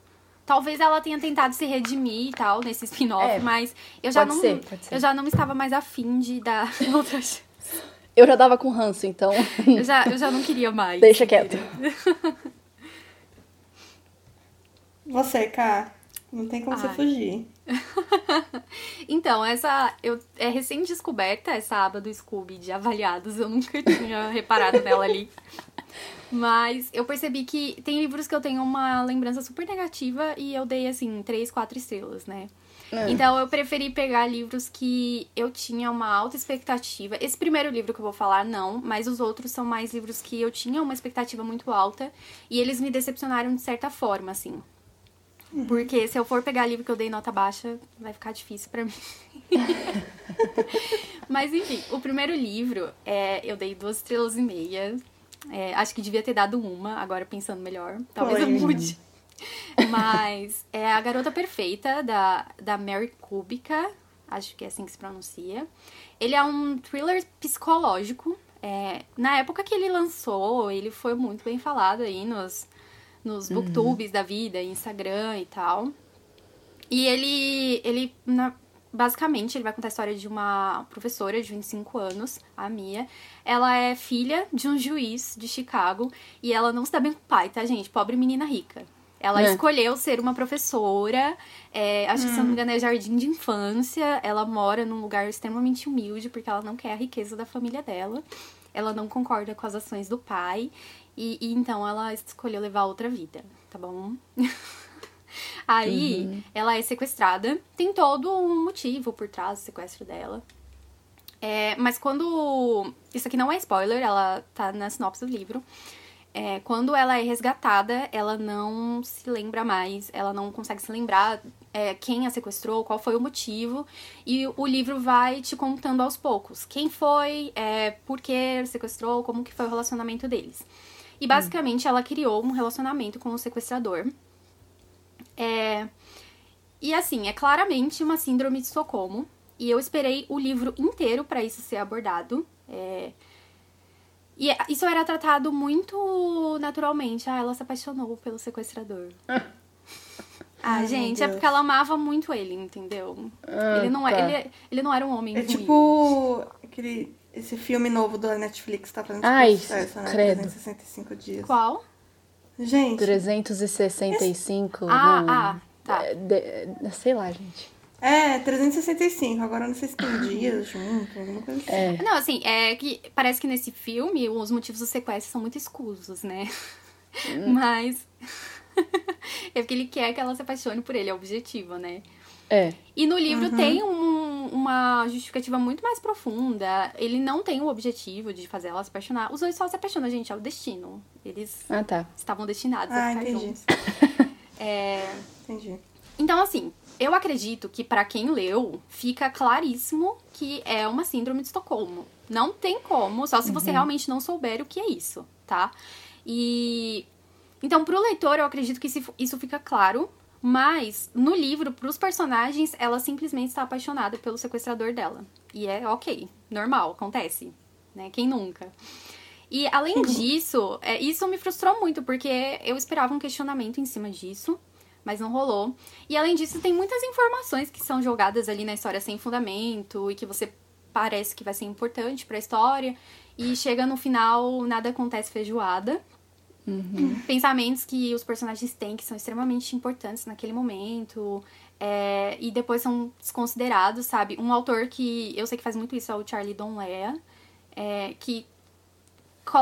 Talvez ela tenha tentado se redimir e tal nesse spin-off, É, mas eu já não. ser, pode ser. Eu já não estava mais afim de dar (laughs) outras. (laughs) Eu já dava com ranço, então Eu já, eu já não queria mais. deixa quieto. (laughs) Você, Ká, não tem como você Ai. fugir. (laughs) Então, essa eu, é recém-descoberta, essa aba do Scooby de avaliados. Eu nunca (laughs) tinha reparado nela ali. Mas eu percebi que tem livros que eu tenho uma lembrança super negativa e eu dei, assim, três, quatro estrelas, né? É. Então eu preferi pegar livros que eu tinha uma alta expectativa. Esse primeiro livro que eu vou falar, não, mas os outros são mais livros que eu tinha uma expectativa muito alta e eles me decepcionaram de certa forma, assim. Porque se eu for pegar livro que eu dei nota baixa, vai ficar difícil pra mim. (laughs) Mas enfim, o primeiro livro é, eu dei duas estrelas e meia. É, acho que devia ter dado uma, agora pensando melhor. Talvez eu mude. Mas é A Garota Perfeita, da, da Mary Kubica. Acho que é assim que se pronuncia. Ele é um thriller psicológico. É, na época que ele lançou, ele foi muito bem falado aí nos, nos booktubes da vida, Instagram e tal. E ele, ele na- basicamente, ele vai contar a história de uma professora de 25 anos, a Mia. Ela é filha de um juiz de Chicago e ela não se dá bem com o pai, tá, gente? Pobre menina rica. Ela É. escolheu ser uma professora, é, acho que se não me engano é jardim de infância. Ela mora num lugar extremamente humilde porque ela não quer a riqueza da família dela. Ela não concorda com as ações do pai. E, e então ela escolheu levar outra vida, tá bom? (laughs) Aí ela é sequestrada. Tem todo um motivo por trás do sequestro dela. É, mas quando. Isso aqui não é spoiler, ela tá na sinopse do livro. É, quando ela é resgatada, ela não se lembra mais, ela não consegue se lembrar é, quem a sequestrou, qual foi o motivo, e o livro vai te contando aos poucos quem foi, é, por que sequestrou, como que foi o relacionamento deles. E basicamente ela criou um relacionamento com o sequestrador. É, e assim, é claramente uma síndrome de Estocolmo. E eu esperei o livro inteiro pra isso ser abordado. É, e é- isso era tratado muito naturalmente. Ah, ela se apaixonou pelo sequestrador. (laughs) ah, Ai, gente, é porque ela amava muito ele, entendeu? ele, não tá. é, ele, ele não era um homem É ruim. tipo aquele, esse filme novo da Netflix tá fazendo super Ai, sucesso, né? credo. 365 dias. Qual? Gente, 365. Ah, não, ah, tá. é, de- sei lá, gente. é, 365. Agora eu não sei se tem dias (laughs) junto, alguma coisa assim. É. Não, assim, é que parece que nesse filme os motivos do sequestro são muito escusos, né? Mas. (laughs) é porque ele quer que ela se apaixone por ele, é o objetivo, né? É. E no livro tem um, uma justificativa muito mais profunda. Ele não tem o objetivo de fazer ela se apaixonar. Os dois só se apaixonam, gente, é o destino. Eles Ah, tá. estavam destinados Ah, a ficar entendi. juntos. (laughs) É, Entendi. Então, assim, eu acredito que pra quem leu, fica claríssimo que é uma síndrome de Estocolmo. Não tem como, só se você realmente não souber o que é isso, tá? E então, pro leitor, eu acredito que isso fica claro, mas no livro, pros personagens, ela simplesmente está apaixonada pelo sequestrador dela. E é ok, normal, acontece, né? Quem nunca? E além disso, é, isso me frustrou muito, porque eu esperava um questionamento em cima disso, mas não rolou. E além disso, tem muitas informações que são jogadas ali na história sem fundamento e que você parece que vai ser importante pra história. E chega no final, nada acontece feijoada. Pensamentos que os personagens têm que são extremamente importantes naquele momento. é, e depois são desconsiderados, sabe? Um autor que eu sei que faz muito isso é o Charlie Donlea, é, que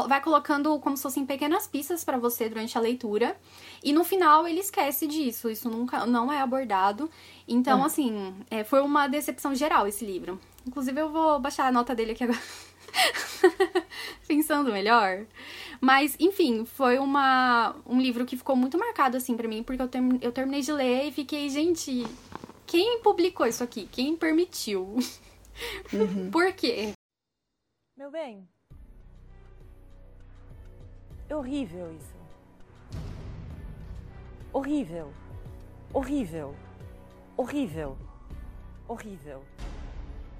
vai colocando como se fossem pequenas pistas pra você durante a leitura. E no final ele esquece disso. Isso nunca não é abordado. Então, assim, é, foi uma decepção geral esse livro. Inclusive, eu vou baixar a nota dele aqui agora. (laughs) Pensando melhor. Mas, enfim, foi uma, um livro que ficou muito marcado, assim, pra mim, porque eu, term- eu terminei de ler e fiquei, gente, quem publicou isso aqui? Quem permitiu? (laughs) Por quê? Meu bem. É horrível isso. Horrível. Horrível. Horrível. Horrível.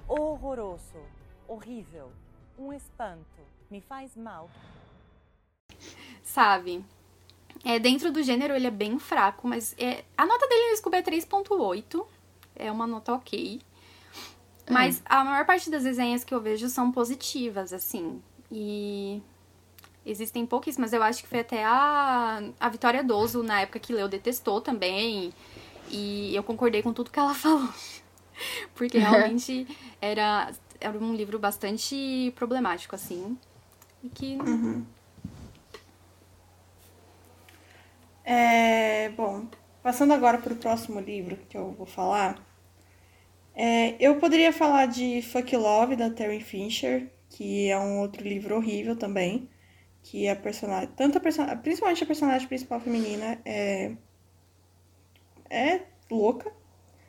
Horroroso. Horrível. Um espanto. Me faz mal. sabe? É, dentro do gênero ele é bem fraco, mas é, a nota dele no Scooby é 3.8. É uma nota ok. Mas a maior parte das resenhas que eu vejo são positivas, assim. E existem pouquíssimas. Eu acho que foi até a, a Vitória Doso, na época que leu, detestou também. E eu concordei com tudo que ela (laughs) falou. Porque (laughs) realmente era, era um livro bastante problemático, assim. E que É, bom, passando agora para o próximo livro que eu vou falar. é, eu poderia falar de Fuck Love, da Terry Fincher, que é um outro livro horrível também. Que a personagem. Tanto a personagem. Principalmente a personagem principal feminina é. É louca.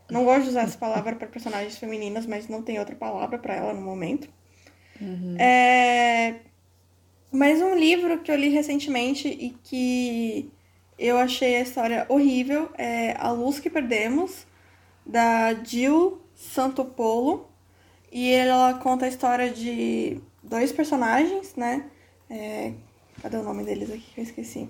Não gosto de usar essa palavra para personagens femininas, mas não tem outra palavra para ela no momento. É, mas um livro que eu li recentemente e que eu achei a história horrível é A Luz que Perdemos, da Jill Santopolo. E ela conta a história de dois personagens, né? É, cadê o nome deles aqui que eu esqueci?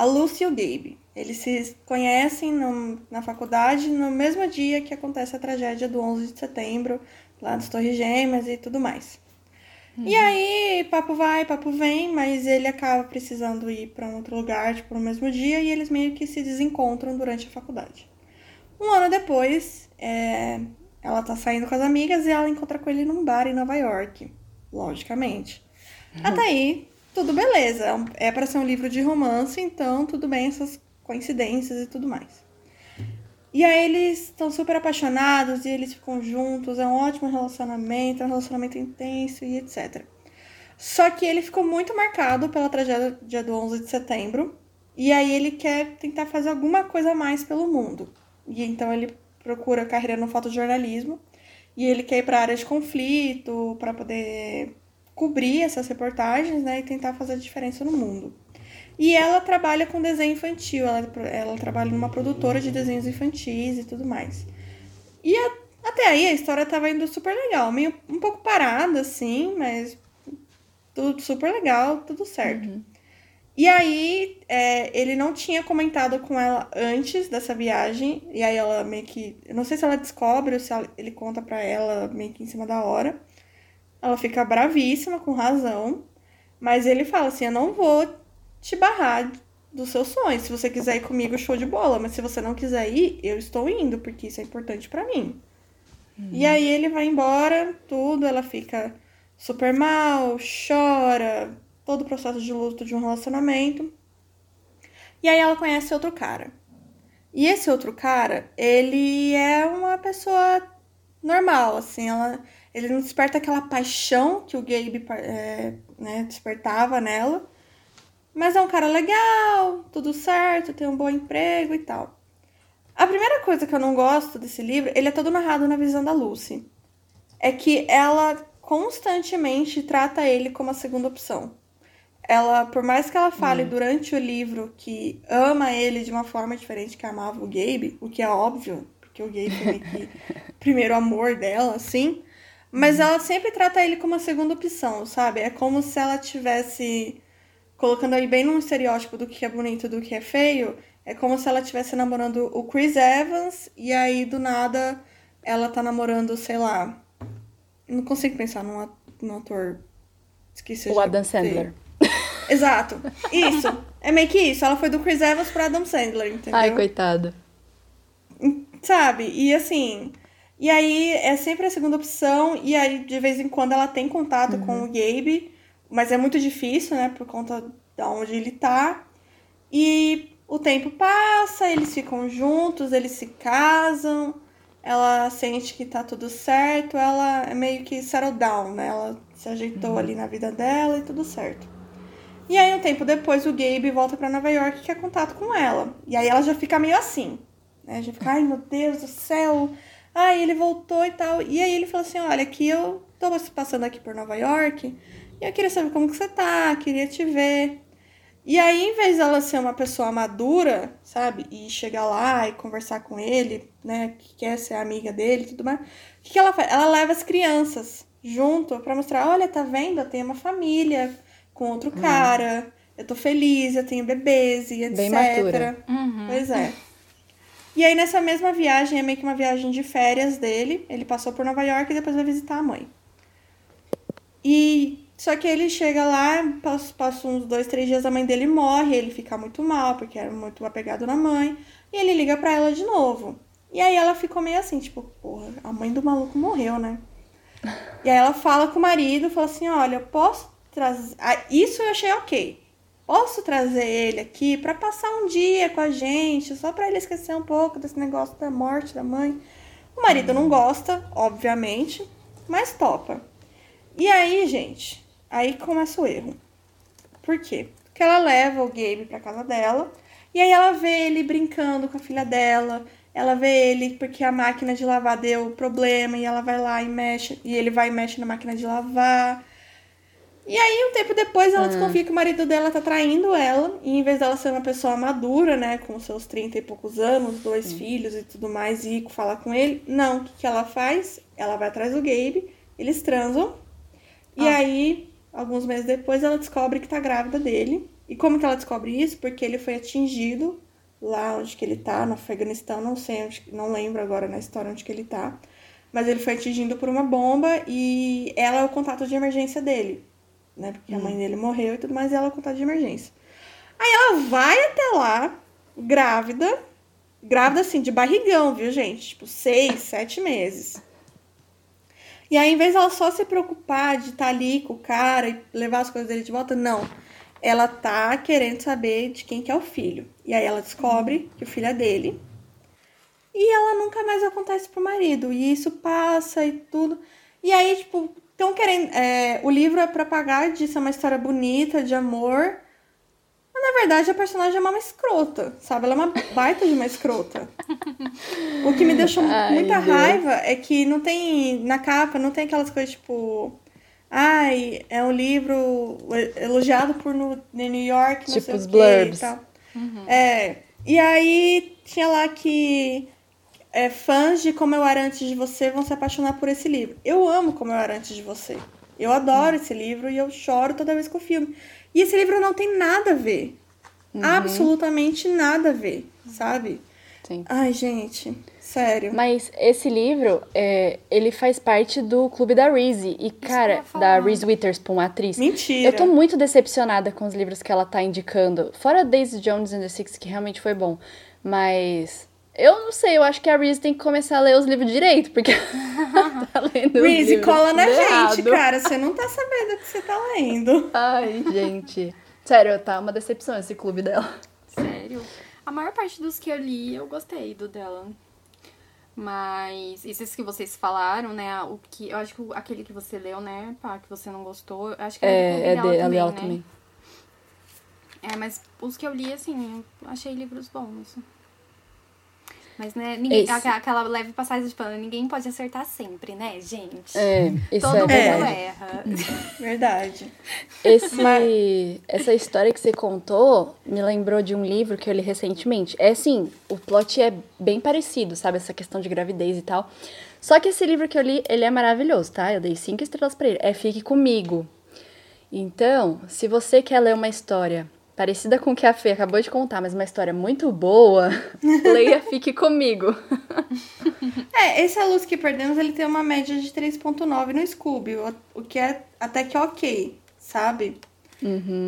A Lucy e o Gabe. Eles se conhecem no- na faculdade no mesmo dia que acontece a tragédia do 11 de setembro, lá das Torres Gêmeas e tudo mais. E aí, papo vai, papo vem, mas ele acaba precisando ir para um outro lugar, tipo, no mesmo dia, e eles meio que se desencontram durante a faculdade. Um ano depois, é, ela tá saindo com as amigas e ela encontra com ele num bar em Nova York, logicamente. Até aí, tudo beleza. É É para ser um livro de romance, então tudo bem essas coincidências e tudo mais. E aí eles estão super apaixonados e eles ficam juntos, é um ótimo relacionamento, é um relacionamento intenso e etc. Só que ele ficou muito marcado pela tragédia do 11 de setembro, e aí ele quer tentar fazer alguma coisa a mais pelo mundo. E então ele procura carreira no fotojornalismo, e ele quer ir para área de conflito para poder cobrir essas reportagens, né, e tentar fazer a diferença no mundo. E ela trabalha com desenho infantil, ela, ela trabalha numa produtora de desenhos infantis e tudo mais. E a- até aí a história tava indo super legal, meio um pouco parada, assim, mas tudo super legal, tudo certo. E aí, é, ele não tinha comentado com ela antes dessa viagem, e aí ela meio que. Eu não sei se ela descobre ou se ela- ele conta pra ela meio que em cima da hora. Ela fica bravíssima, com razão, mas ele fala assim: Eu não vou te barrar dos seus sonhos. Se você quiser ir comigo, show de bola, mas se você não quiser ir, eu estou indo, porque isso é importante pra mim. E aí ele vai embora, tudo, ela fica super mal, chora, todo o processo de luto de um relacionamento. E aí ela conhece outro cara. E esse outro cara, ele é uma pessoa normal, assim, ela, ele não desperta aquela paixão que o Gabe é, né, despertava nela, mas é um cara legal, tudo certo, tem um bom emprego e tal. A primeira coisa que eu não gosto desse livro, ele é todo narrado na visão da Lucy, é que ela constantemente trata ele como a segunda opção. Ela, por mais que ela fale hum. durante o livro que ama ele de uma forma diferente que amava o Gabe, o que é óbvio, porque o Gabe meio que (laughs) primeiro amor dela, assim. Mas uhum. ela sempre trata ele como a segunda opção, sabe? É como se ela tivesse colocando aí bem num estereótipo do que é bonito do que é feio. É como se ela estivesse namorando o Chris Evans e aí do nada ela tá namorando, sei lá. Não consigo pensar num, num ator. Esqueci O Adam Sandler. (laughs) Exato. Isso. É meio que isso. Ela foi do Chris Evans pra Adam Sandler, entendeu? Ai, coitado. Sabe? E assim. E aí é sempre a segunda opção, e aí de vez em quando ela tem contato uhum. com o Gabe, mas é muito difícil, né, por conta de onde ele tá. E o tempo passa, eles ficam juntos, eles se casam, ela sente que tá tudo certo, ela é meio que settle down, né? Ela se ajeitou uhum. ali na vida dela e tudo certo. E aí, um tempo depois, o Gabe volta para Nova York e quer contato com ela. E aí ela já fica meio assim. Né? Já fica, ai meu Deus do céu. Ai, ele voltou e tal. E aí ele falou assim: olha, aqui eu tô passando aqui por Nova York. E eu queria saber como que você tá, queria te ver. E aí, em vez dela ser uma pessoa madura, sabe? E chegar lá e conversar com ele, né? Que quer ser amiga dele e tudo mais. O que, que ela faz? Ela leva as crianças junto para mostrar: olha, tá vendo? Eu tenho uma família com outro hum. cara. Eu tô feliz, eu tenho bebês e etc. Bem matura. Uhum. Pois é. E aí, nessa mesma viagem, é meio que uma viagem de férias dele. Ele passou por Nova York e depois vai visitar a mãe. E só que ele chega lá, passa, passa uns dois, três dias, a mãe dele morre, ele fica muito mal, porque era muito apegado na mãe. E ele liga pra ela de novo. E aí ela ficou meio assim, tipo, porra, a mãe do maluco morreu, né? (laughs) E aí ela fala com o marido, fala assim, olha, eu posso trazer. Ah, isso eu achei ok. Posso trazer ele aqui para passar um dia com a gente, só para ele esquecer um pouco desse negócio da morte da mãe. O marido não gosta, obviamente, mas topa. E aí, gente, aí começa o erro. Por quê? Porque ela leva o Gabe pra casa dela, e aí ela vê ele brincando com a filha dela, ela vê ele porque a máquina de lavar deu problema, e ela vai lá e mexe, e ele vai e mexe na máquina de lavar. E aí, um tempo depois, ela ah. desconfia que o marido dela tá traindo ela. E em vez dela ser uma pessoa madura, né? Com seus 30 e poucos anos, dois Sim. filhos e tudo mais, e falar com ele. Não, o que, que ela faz? Ela vai atrás do Gabe, eles transam. E ah. aí, alguns meses depois, ela descobre que tá grávida dele. E como que ela descobre isso? Porque ele foi atingido lá onde que ele tá, no Afeganistão, não sei onde, não lembro agora na história onde que ele tá. Mas ele foi atingido por uma bomba e ela é o contato de emergência dele né? Porque hum. a mãe dele morreu e tudo mais, e ela contar de emergência. Aí ela vai até lá, grávida, grávida assim, de barrigão, viu, gente? Tipo, seis, sete meses. E aí, em vez dela só se preocupar de estar tá ali com o cara e levar as coisas dele de volta, não. Ela tá querendo saber de quem que é o filho. E aí ela descobre que o filho é dele. E ela nunca mais acontece pro marido. E isso passa e tudo. E aí, tipo, então, querendo, é, o livro é pra pagar disso, é uma história bonita, de amor. Mas, na verdade, a personagem é uma escrota, sabe? Ela é uma baita de uma escrota. (laughs) o que me deixou Ai, muita Deus. raiva é que não tem, na capa, não tem aquelas coisas tipo... Ai, é um livro elogiado por no, New York, não tipo sei os blurbs. E tal. Uhum. É, e aí tinha lá que é, fãs de Como Eu Era Antes de Você vão se apaixonar por esse livro. Eu amo Como Eu Era Antes de Você. Eu adoro hum. esse livro e eu choro toda vez que o filme. E esse livro não tem nada a ver. Uhum. Absolutamente nada a ver, sabe? Sim. Ai, gente, sério. Mas esse livro, é, ele faz parte do clube da Reese. E, cara, da Reese Witherspoon, atriz. Mentira. Eu tô muito decepcionada com os livros que ela tá indicando. Fora Daisy Jones and the Six, que realmente foi bom. Mas eu não sei, eu acho que a Reese tem que começar a ler os livros direito, porque (laughs) (laughs) tá lendo Reese, cola na errado. gente, cara. Você não tá sabendo o que você tá lendo. Ai, gente. Sério, tá uma decepção esse clube dela. Sério? A maior parte dos que eu li, eu gostei do dela. Mas esses que vocês falaram, né? O que, eu acho que aquele que você leu, né, pá, que você não gostou, eu acho que é, é, é dela de, também, dela né? também. É, mas os que eu li, assim, eu achei livros bons. Mas, né, ninguém, Esse- aquela, aquela leve passagem de pano, ninguém pode acertar sempre, né, gente? É, isso Todo é mundo verdade. erra. (laughs) Verdade. Esse, essa história que você contou me lembrou de um livro que eu li recentemente. É assim, o plot é bem parecido, sabe? Essa questão de gravidez e tal. Só que esse livro que eu li, ele é maravilhoso, tá? Eu dei cinco estrelas pra ele. É Fique Comigo. Então, se você quer ler uma história parecida com o que a Fê acabou de contar, mas uma história muito boa, (laughs) leia Fique Comigo. (laughs) É, esse A Luz Que Perdemos, ele tem uma média de 3.9 no Scooby, o- que é até que ok, sabe?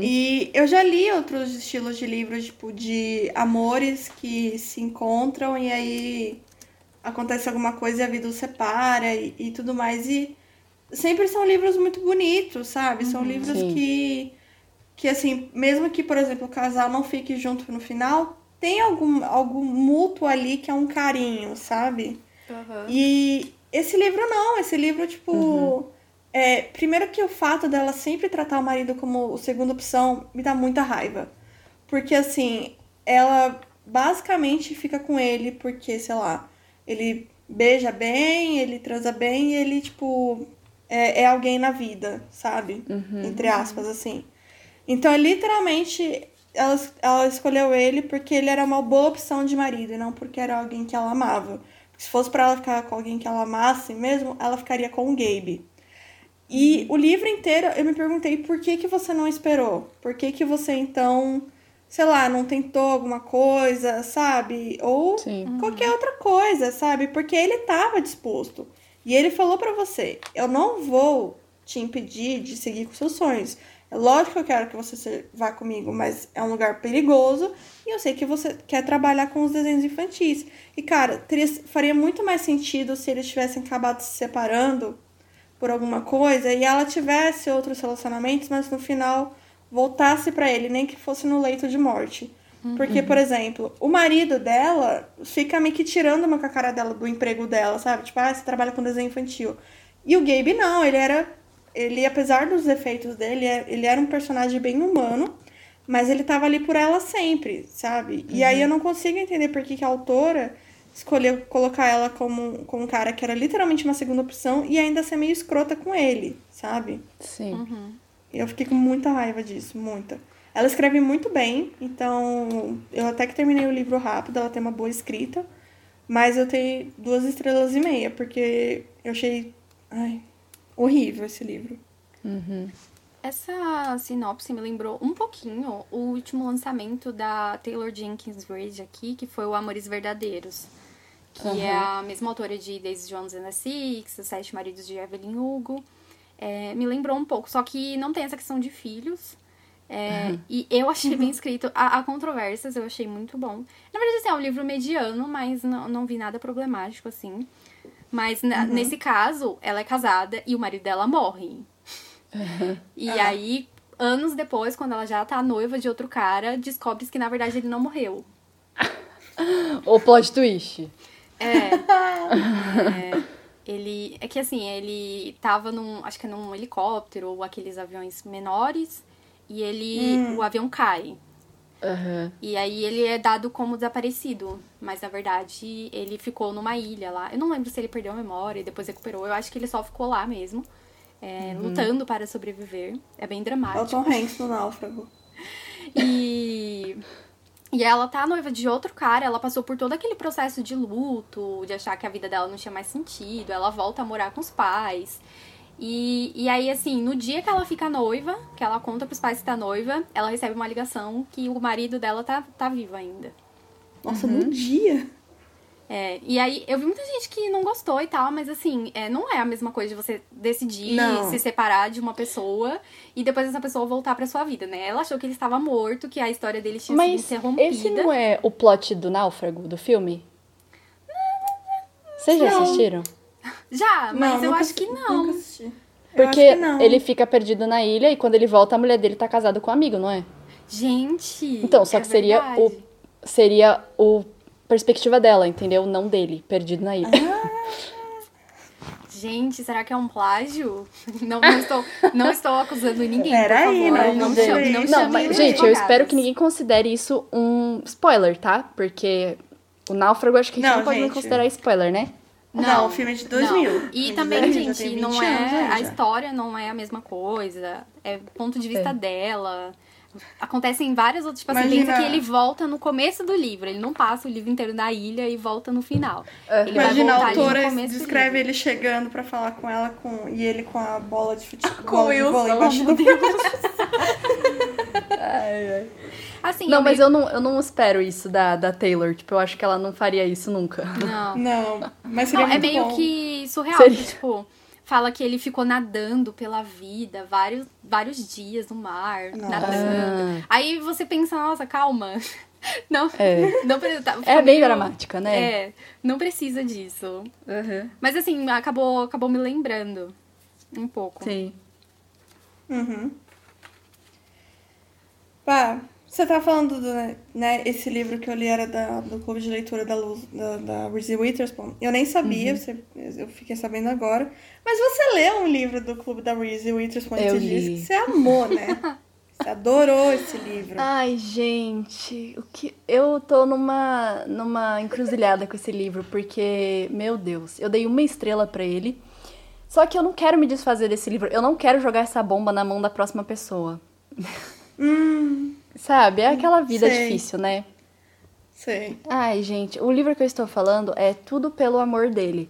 E eu já li outros estilos de livros, tipo, de amores que se encontram e aí acontece alguma coisa e a vida os separa e, e tudo mais. E sempre são livros muito bonitos, sabe? São livros Sim. que, que, assim, mesmo que, por exemplo, o casal não fique junto no final, tem algum, algum mútuo ali que é um carinho, sabe? Aham. E esse livro não, esse livro, tipo. É, primeiro que o fato dela sempre tratar o marido como segunda opção me dá muita raiva. Porque assim, ela basicamente fica com ele porque, sei lá, ele beija bem, ele transa bem e ele, tipo, é, é alguém na vida, sabe? Entre aspas, assim. Então, literalmente, ela, ela escolheu ele porque ele era uma boa opção de marido e não porque era alguém que ela amava. Porque se fosse pra ela ficar com alguém que ela amasse mesmo, ela ficaria com o Gabe. E o livro inteiro eu me perguntei por que, que você não esperou? Por que, que você então, sei lá, não tentou alguma coisa, sabe? Ou Sim. qualquer outra coisa, sabe? Porque ele estava disposto. E ele falou pra você: eu não vou te impedir de seguir com seus sonhos. É lógico que eu quero que você vá comigo, mas é um lugar perigoso e eu sei que você quer trabalhar com os desenhos infantis. E, cara, teria, faria muito mais sentido se eles tivessem acabado se separando por alguma coisa e ela tivesse outros relacionamentos, mas no final voltasse pra ele, nem que fosse no leito de morte. Porque, por exemplo, o marido dela fica meio que tirando uma com a cara dela do emprego dela, sabe? Tipo, ah, você trabalha com desenho infantil. E o Gabe não, ele era. Ele, apesar dos defeitos dele, é- ele era um personagem bem humano, mas ele tava ali por ela sempre, sabe? E aí eu não consigo entender por que, que a autora escolheu colocar ela como, como um cara que era literalmente uma segunda opção e ainda ser meio escrota com ele, sabe? Sim. E eu fiquei com muita raiva disso, muita. Ela escreve muito bem, então eu até que terminei o livro rápido, ela tem uma boa escrita, mas eu tenho duas estrelas e meia, porque eu achei ai, horrível esse livro. Essa sinopse me lembrou um pouquinho o último lançamento da Taylor Jenkins Reid aqui, que foi o Amores Verdadeiros. Que é a mesma autora de Daisy Jones and the Six, Os Sete Maridos de Evelyn Hugo. É, me lembrou um pouco, só que não tem essa questão de filhos. É, E eu achei bem escrito. Há, há controvérsias, eu achei muito bom. Na verdade, assim, é um livro mediano, mas não, não vi nada problemático, assim. Mas na- nesse caso, ela é casada e o marido dela morre. (laughs) E aí, anos depois, quando ela já tá noiva de outro cara, descobre que na verdade ele não morreu. (laughs) O plot twist. É. (laughs) É, ele. É que assim, ele tava num. Acho que num helicóptero ou aqueles aviões menores. E ele. O avião cai. Aham. E aí ele é dado como desaparecido. Mas na verdade ele ficou numa ilha lá. Eu não lembro se ele perdeu a memória e depois recuperou. Eu acho que ele só ficou lá mesmo. é, Lutando para sobreviver. É bem É o dramático. Tom Hanks no Náufrago. (laughs) E. E ela tá noiva de outro cara, ela passou por todo aquele processo de luto, de achar que a vida dela não tinha mais sentido, ela volta a morar com os pais. E, e aí, assim, no dia que ela fica noiva, que ela conta pros pais que tá noiva, ela recebe uma ligação que o marido dela tá, tá vivo ainda. Nossa, no dia. É, e aí, eu vi muita gente que não gostou e tal, mas assim, é, não é a mesma coisa de você decidir Não. se separar de uma pessoa e depois essa pessoa voltar pra sua vida, né? Ela achou que ele estava morto, que a história dele tinha Mas sido interrompida. esse não é o plot do Náufrago, do filme? Vocês já Não. assistiram? Já, mas Não, eu nunca acho que não. Nunca assisti. Eu Porque acho que não. ele fica perdido na ilha e quando ele volta, a mulher dele tá casada com um amigo, não é? Gente. Então, só é que seria verdade. o seria o perspectiva dela, entendeu? Não dele, perdido na ilha. (laughs) Gente, será que é um plágio? (laughs) Não, não estou, não estou acusando ninguém. Peraí, por favor. não- não, não chame, não, Não, chame mas, gente, eu espero que ninguém considere isso um spoiler, tá? Porque o náufrago acho que a gente Não, não, pode nem gente. considerar spoiler, né? Não, o filme é de 2000. não. E também, gente, tem não 20 anos é. A história não é a mesma coisa. É ponto de vista É. dela. Acontecem várias outras. Tipo assim, Imagina- pensa que ele volta no começo do livro. Ele não passa o livro inteiro na ilha e volta no final. Ele vai Imagina a autora do descreve ele chegando pra falar com ela com, e ele com a bola de (laughs) futebol. Com de Wilson, embaixo (laughs) meu do Assim, Não, eu mas meio- eu não, eu não espero isso da, da Taylor. Tipo, eu acho que ela não faria isso nunca. Não. Não, mas seria Não, é meio bom. que surreal, Seria. que, tipo, fala que ele ficou nadando pela vida vários, vários dias no mar, Nossa. nadando. Aí você pensa, nossa, calma. (laughs) Não, É. não precisa. tá- É bem meio- dramática, né? É, não precisa disso. Uhum. Mas assim, acabou, acabou me lembrando um pouco. Sim. Uhum. Pá, você tá falando do, né, esse livro que eu li era da, do clube de leitura da, Luz, da, da Reese Witherspoon. Eu nem sabia, Uhum. você, eu fiquei sabendo agora. Mas você leu um livro do clube da Reese Witherspoon e Eu você disse li. que você amou, né? (laughs) Você adorou esse livro. Ai, gente, o que eu tô numa numa encruzilhada com esse livro porque, meu Deus, eu dei uma estrela pra ele. Só que eu não quero me desfazer desse livro. Eu não quero jogar essa bomba na mão da próxima pessoa. (laughs) Hum, Sabe? É aquela vida Sei. difícil, né? sei. Ai, gente, o livro que eu estou falando é Tudo pelo Amor dele.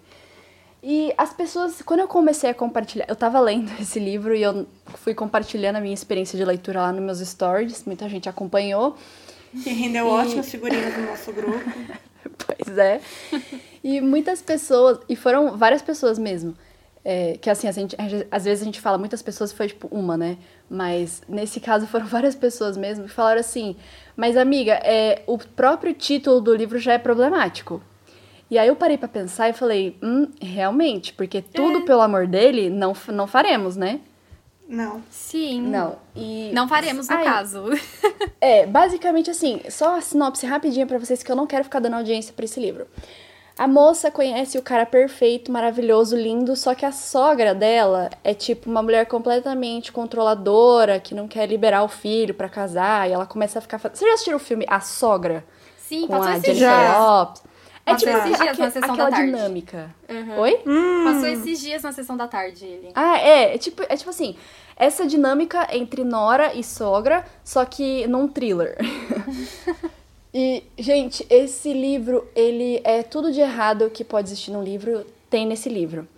E as pessoas, quando eu comecei a compartilhar, eu tava lendo (laughs) esse livro e eu fui compartilhando a minha experiência de leitura lá nos meus stories, muita gente acompanhou. Que rendeu E- ótimas figurinhas no nosso grupo. (laughs) Pois é. E muitas pessoas, e foram várias pessoas mesmo, é, que assim, a gente, às vezes a gente fala muitas pessoas, foi tipo uma, né? Mas nesse caso (laughs) foram várias pessoas mesmo que falaram assim, mas amiga, é, o próprio título do livro já é problemático. E aí eu parei pra pensar e falei, hum, realmente, porque tudo pelo amor dele não, não faremos, né? Não. Sim. Não. E Não faremos no Ai, caso. é, basicamente assim, só a sinopse rapidinha pra vocês que eu não quero ficar dando audiência pra esse livro. A moça conhece o cara perfeito, maravilhoso, lindo, só que a sogra dela é tipo uma mulher completamente controladora, que não quer liberar o filho pra casar, e ela começa a ficar. Você já assistiu o filme A Sogra? Sim, com passou a esses Jennifer dias. Lopes? É Passou tipo esses dias na sessão da aquela tarde. dinâmica. Uhum. Oi? Passou esses dias na sessão da tarde ele. Ah, é, é tipo, é tipo assim, essa dinâmica entre nora e sogra, só que num thriller. (laughs) e, gente, esse livro, ele é tudo de errado que pode existir num livro, tem nesse livro.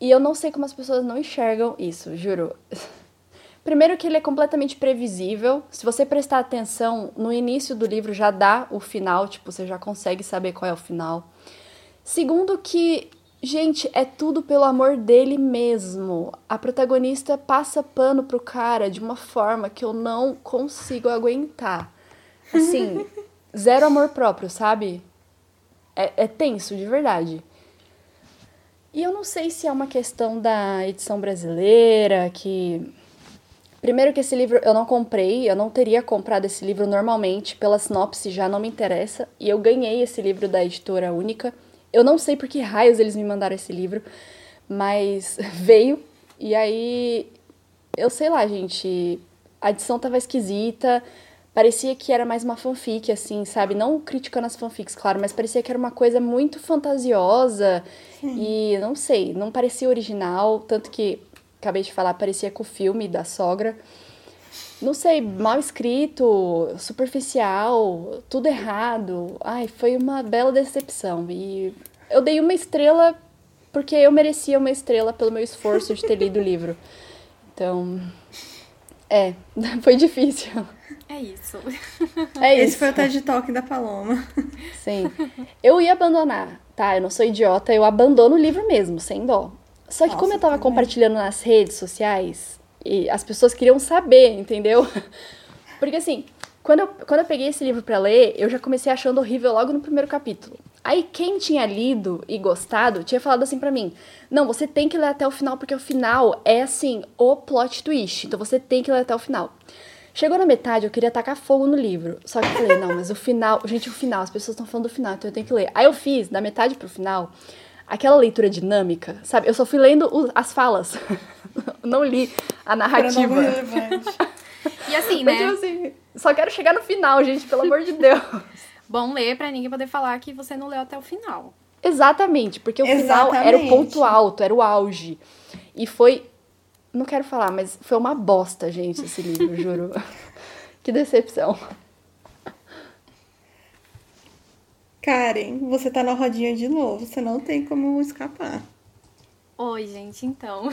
E eu não sei como as pessoas não enxergam isso, juro. (laughs) Primeiro que ele é completamente previsível. Se você prestar atenção, no início do livro já dá o final, tipo, você já consegue saber qual é o final. Segundo que, gente, é tudo pelo amor dele mesmo. A protagonista passa pano pro cara de uma forma que eu não consigo aguentar. Assim, (laughs) zero amor próprio, sabe? É, é tenso, de verdade. E eu não sei se é uma questão da edição brasileira, que. Primeiro que esse livro eu não comprei, eu não teria comprado esse livro normalmente, pela sinopse já não me interessa, e eu ganhei esse livro da editora única. Eu não sei por que raios eles me mandaram esse livro, mas (laughs) veio, e aí. Eu sei lá, gente. A edição tava esquisita, parecia que era mais uma fanfic, assim, sabe? Não criticando as fanfics, claro, mas parecia que era uma coisa muito fantasiosa e não sei, não parecia original, tanto que acabei de falar, parecia com o filme da sogra. Não sei, mal escrito, superficial, tudo errado. Ai, foi uma bela decepção. E eu dei uma estrela porque eu merecia uma estrela pelo meu esforço de ter lido o livro. Então, é, (laughs) foi difícil. É isso. É Esse isso. foi o TED Talk da Paloma. Sim. Eu ia abandonar, tá? Eu não sou idiota, eu abandono o livro mesmo, sem dó. Só que Nossa, como eu tava também. compartilhando nas redes sociais, e as pessoas queriam saber, entendeu? (laughs) Porque assim, quando eu, quando eu peguei esse livro pra ler, eu já comecei achando horrível logo no primeiro capítulo. Aí quem tinha lido e gostado tinha falado assim pra mim: "Não, você tem que ler até o final porque o final é assim, o plot twist. Então você tem que ler até o final". Chegou na metade, eu queria tacar fogo no livro. Só que eu falei, não, mas o final. Gente, o final, as pessoas estão falando do final, então eu tenho que ler. Aí eu fiz, da metade pro final, aquela leitura dinâmica, sabe? Eu só fui lendo o- as falas. (laughs) não li a narrativa. E assim, Mas, né? tipo assim, só quero chegar no final, gente, pelo amor de Deus. Bom ler pra ninguém poder falar que você não leu até o final. Exatamente, porque o final era o Exatamente. ponto alto, era o auge. E foi. Não quero falar, mas foi uma bosta, gente, esse livro, (laughs) juro. Que decepção. Karen, você tá na rodinha de novo, você não tem como escapar. Oi, gente, então.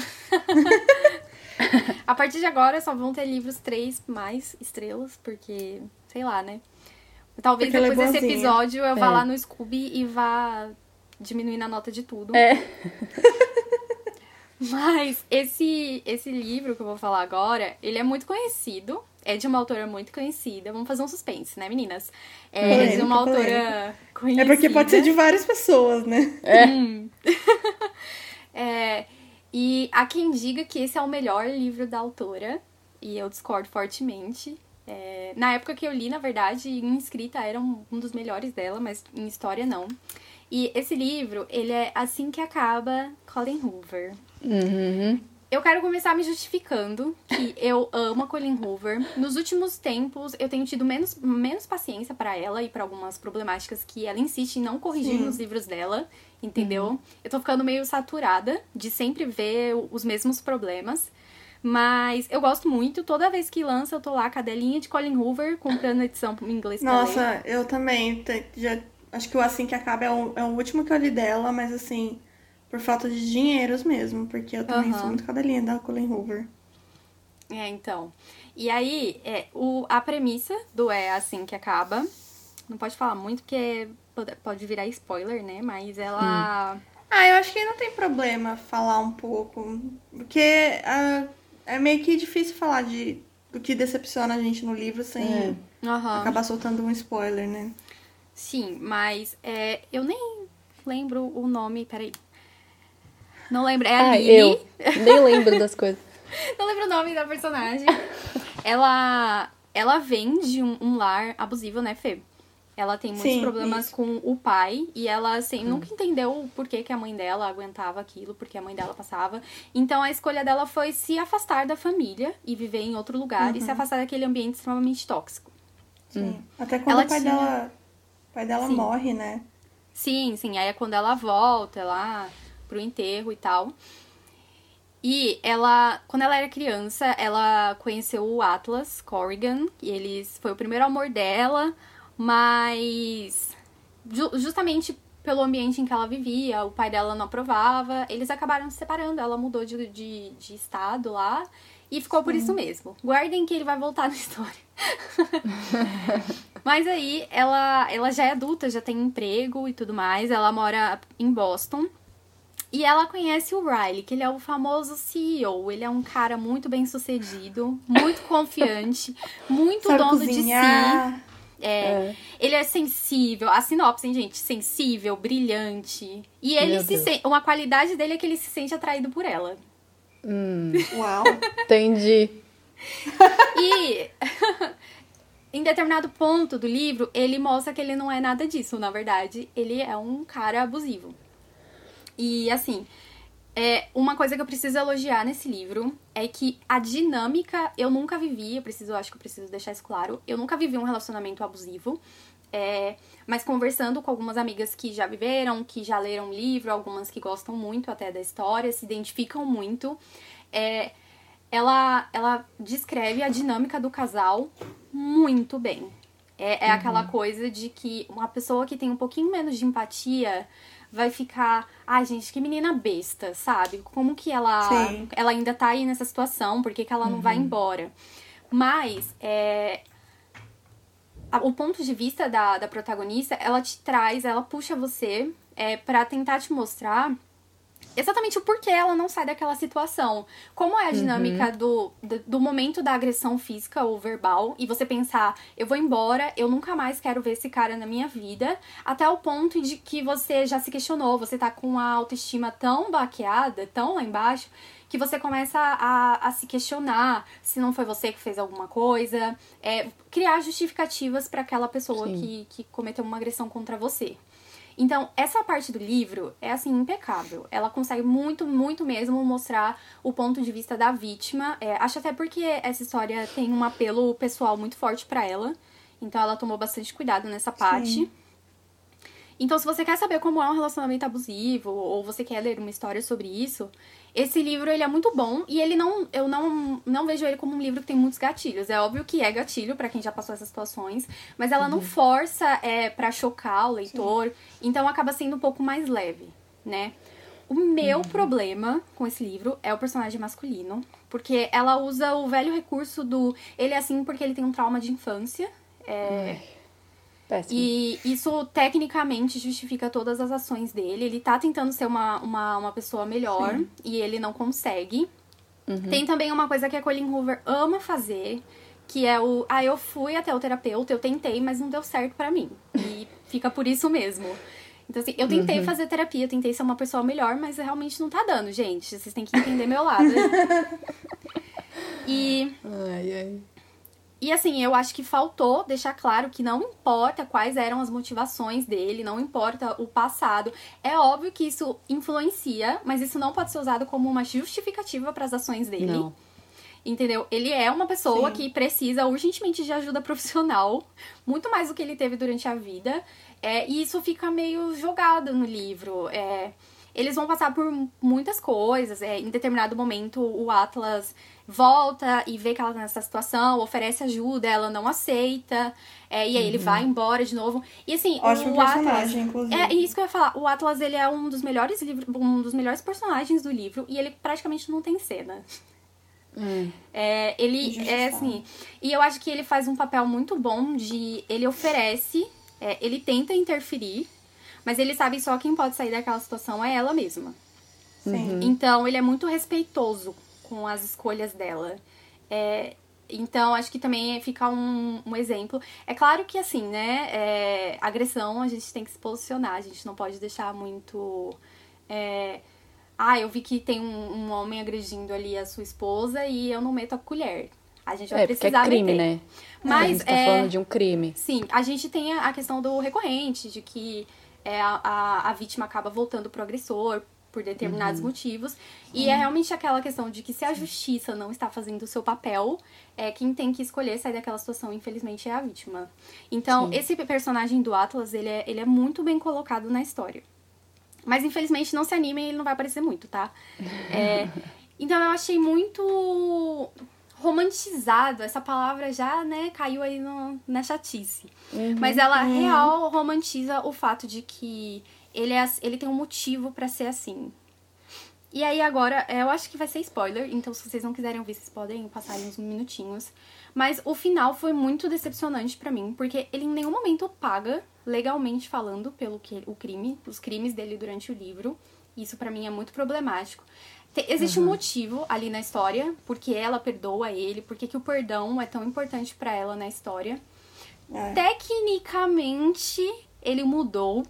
(laughs) a partir de agora só vão ter livros três mais estrelas, porque, sei lá, né? Talvez Porque é depois desse boazinha. episódio eu vá É. lá no Scooby e vá diminuindo a nota de tudo. É. (laughs) Mas esse, esse livro que eu vou falar agora, ele é muito conhecido. É de uma autora muito conhecida. Vamos fazer um suspense, né, meninas? É de uma autora polêmica. conhecida. É porque pode ser de várias pessoas, né? (laughs) Hum. (laughs) É, e há quem diga que esse é o melhor livro da autora, e eu discordo fortemente. É, na época que eu li, na verdade, em escrita era um, um dos melhores dela, mas em história não. E esse livro, ele é Assim que Acaba, Colin Hoover. Uhum. Eu quero começar me justificando que eu amo a Colin Hoover. Nos últimos tempos, eu tenho tido menos, menos paciência para ela e para algumas problemáticas que ela insiste em não corrigir Sim. nos livros dela, entendeu? Eu tô ficando meio saturada de sempre ver os mesmos problemas. Mas eu gosto muito. Toda vez que lança, eu tô lá, cadelinha de Colin Hoover, comprando a edição em inglês. Nossa, eu também. Já, acho que o Assim Que Acaba é o, é o último que eu li dela, mas assim, por falta de dinheiros mesmo, porque eu também Aham. sou muito cadelinha da Colin Hoover. É, então. E aí, é, o, a premissa do É Assim Que Acaba. Não pode falar muito, porque pode, pode virar spoiler, né? Mas ela. Ah, eu acho que não tem problema falar um pouco, porque ah, é meio que difícil falar de do que decepciona a gente no livro sem É. Acabar soltando um spoiler, né? Sim, mas é, eu nem lembro o nome. Peraí. Não lembro. É a Ah, Lily. eu nem lembro das coisas. (laughs) Não lembro o nome da personagem. ela, ela vem de um, um lar abusivo, né, Fê? Ela tem muitos Sim, problemas isso. com o pai e ela, assim, nunca entendeu o porquê que a mãe dela aguentava aquilo, porque a mãe dela passava. Então a escolha dela foi se afastar da família e viver em outro lugar e se afastar daquele ambiente extremamente tóxico. Sim. Até quando Ela o pai tinha- dela, o pai dela Sim. morre, né? Sim, sim. Aí é quando ela volta lá pro enterro e tal. E ela, quando ela era criança, ela conheceu o Atlas Corrigan, e eles foi o primeiro amor dela, mas ju- justamente pelo ambiente em que ela vivia, o pai dela não aprovava, eles acabaram se separando. Ela mudou de, de, de estado lá e ficou por isso mesmo. Guardem que ele vai voltar (laughs) na história. Mas aí ela, ela já é adulta, já tem emprego e tudo mais. Ela mora em Boston. E ela conhece o Riley, que ele é o famoso CEO. Ele é um cara muito bem sucedido, muito (laughs) confiante, muito Sabe dono de si. cozinhar. É, Ele é sensível. A sinopse, hein, gente? Sensível, brilhante. E ele Meu se Deus. sente. Uma qualidade dele é que ele se sente atraído por ela. Hum, Uau. (laughs) entendi. E (laughs) em determinado ponto do livro, ele mostra que ele não é nada disso, na verdade. Ele é um cara abusivo. E assim, é uma coisa que eu preciso elogiar nesse livro é que a dinâmica eu nunca vivi, eu preciso, acho que eu preciso deixar isso claro. Eu nunca vivi um relacionamento abusivo. É, mas conversando com algumas amigas que já viveram, que já leram o livro, algumas que gostam muito até da história, se identificam muito, é, ela, ela descreve a dinâmica do casal muito bem. É, é aquela coisa de que uma pessoa que tem um pouquinho menos de empatia vai ficar, ai gente, que menina besta, sabe? Como que ela, Sim. ela ainda tá aí nessa situação, por que, que ela não vai embora? Mas, é, o ponto de vista da, da protagonista, ela te traz, ela puxa você é, para tentar te mostrar exatamente o porquê ela não sai daquela situação. Como é a dinâmica Uhum. do, do, do momento da agressão física ou verbal, e você pensar, eu vou embora, eu nunca mais quero ver esse cara na minha vida, até o ponto de que você já se questionou, você tá com a autoestima tão baqueada, tão lá embaixo, que você começa a, a se questionar se não foi você que fez alguma coisa, é, criar justificativas para aquela pessoa Sim. que, que cometeu uma agressão contra você. Então, essa parte do livro é assim impecável. Ela consegue muito, muito mesmo mostrar o ponto de vista da vítima. É, acho até porque essa história tem um apelo pessoal muito forte pra ela. Então, ela tomou bastante cuidado nessa parte. Sim. Então, se você quer saber como é um relacionamento abusivo ou você quer ler uma história sobre isso, esse livro ele é muito bom e ele não eu não não vejo ele como um livro que tem muitos gatilhos. É óbvio que é gatilho pra quem já passou essas situações, mas ela não força é para chocar o leitor, então acaba sendo um pouco mais leve, né? O meu problema com esse livro é o personagem masculino, porque ela usa o velho recurso do ele é assim porque ele tem um trauma de infância. É, Péssimo. e isso tecnicamente justifica todas as ações dele. Ele tá tentando ser uma, uma, uma pessoa melhor e ele não consegue. Tem também uma coisa que a Colleen Hoover ama fazer, que é o. Ah, eu fui até o terapeuta, eu tentei, mas não deu certo pra mim. E (laughs) fica por isso mesmo. Então, assim, eu tentei fazer terapia, eu tentei ser uma pessoa melhor, mas realmente não tá dando, gente. Vocês têm que entender meu lado. (laughs) e. Ai, ai. E assim, eu acho que faltou deixar claro que não importa quais eram as motivações dele, não importa o passado. É óbvio que isso influencia, mas isso não pode ser usado como uma justificativa para as ações dele. Não. Entendeu? Ele é uma pessoa Sim. que precisa urgentemente de ajuda (laughs) profissional, muito mais do que ele teve durante a vida. É, e isso fica meio jogado no livro. É, eles vão passar por muitas coisas. É, em determinado momento, o Atlas volta e vê que ela tá nessa situação, oferece ajuda, ela não aceita. é, e aí ele vai embora de novo. E assim, Ótimo o personagem, Atlas. inclusive. É isso que eu ia falar. O Atlas, ele é um dos melhores livros, um dos melhores personagens do livro. E ele praticamente não tem cena. Hum. É, ele é assim. E eu acho que ele faz um papel muito bom de. Ele oferece, é, ele tenta interferir, mas ele sabe só quem pode sair daquela situação é ela mesma. Sim. Então ele é muito respeitoso com as escolhas dela. É, então acho que também fica um, um exemplo. É claro que assim, né? é, agressão a gente tem que se posicionar, a gente não pode deixar muito. é, ah, eu vi que tem um, um homem agredindo ali a sua esposa e eu não meto a colher. A gente vai É, porque precisar é crime, meter. né? a Mas gente tá é, falando de um crime. Sim, a gente tem a a questão do recorrente, de que é, a, a, a vítima acaba voltando pro agressor por determinados motivos. E é realmente aquela questão de que se a justiça não está fazendo o seu papel, é quem tem que escolher sair daquela situação, infelizmente, é a vítima. Então, Sim. esse personagem do Atlas, ele é, ele é muito bem colocado na história. Mas infelizmente não se animem, ele não vai aparecer muito, tá? É, (laughs) então eu achei muito romantizado. Essa palavra já, né, caiu aí no, na chatice. Mas ela real romantiza o fato de que ele, é, ele tem um motivo pra ser assim. E aí agora, é, eu acho que vai ser spoiler, então se vocês não quiserem ouvir, vocês podem passar uns minutinhos. Mas o final foi muito decepcionante pra mim, porque ele em nenhum momento paga, legalmente falando, pelo que o crime, os crimes dele durante o livro. Isso pra mim é muito problemático. Te- existe um motivo ali na história, porque ela perdoa ele, porque que o perdão é tão importante pra ela na história. É. Tecnicamente, ele mudou.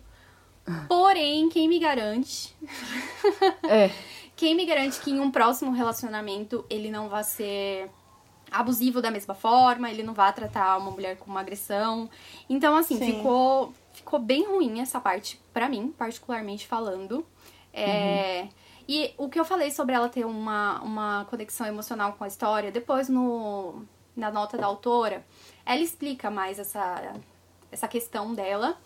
Porém, quem me garante É. (laughs) quem me garante que em um próximo relacionamento ele não vai ser abusivo da mesma forma, ele não vai tratar uma mulher com uma agressão. Então, assim, Sim. ficou, ficou bem ruim essa parte, pra mim, particularmente falando. É, E o que eu falei sobre ela ter uma, uma conexão emocional com a história, depois no, na nota da autora, ela explica mais essa, essa questão dela.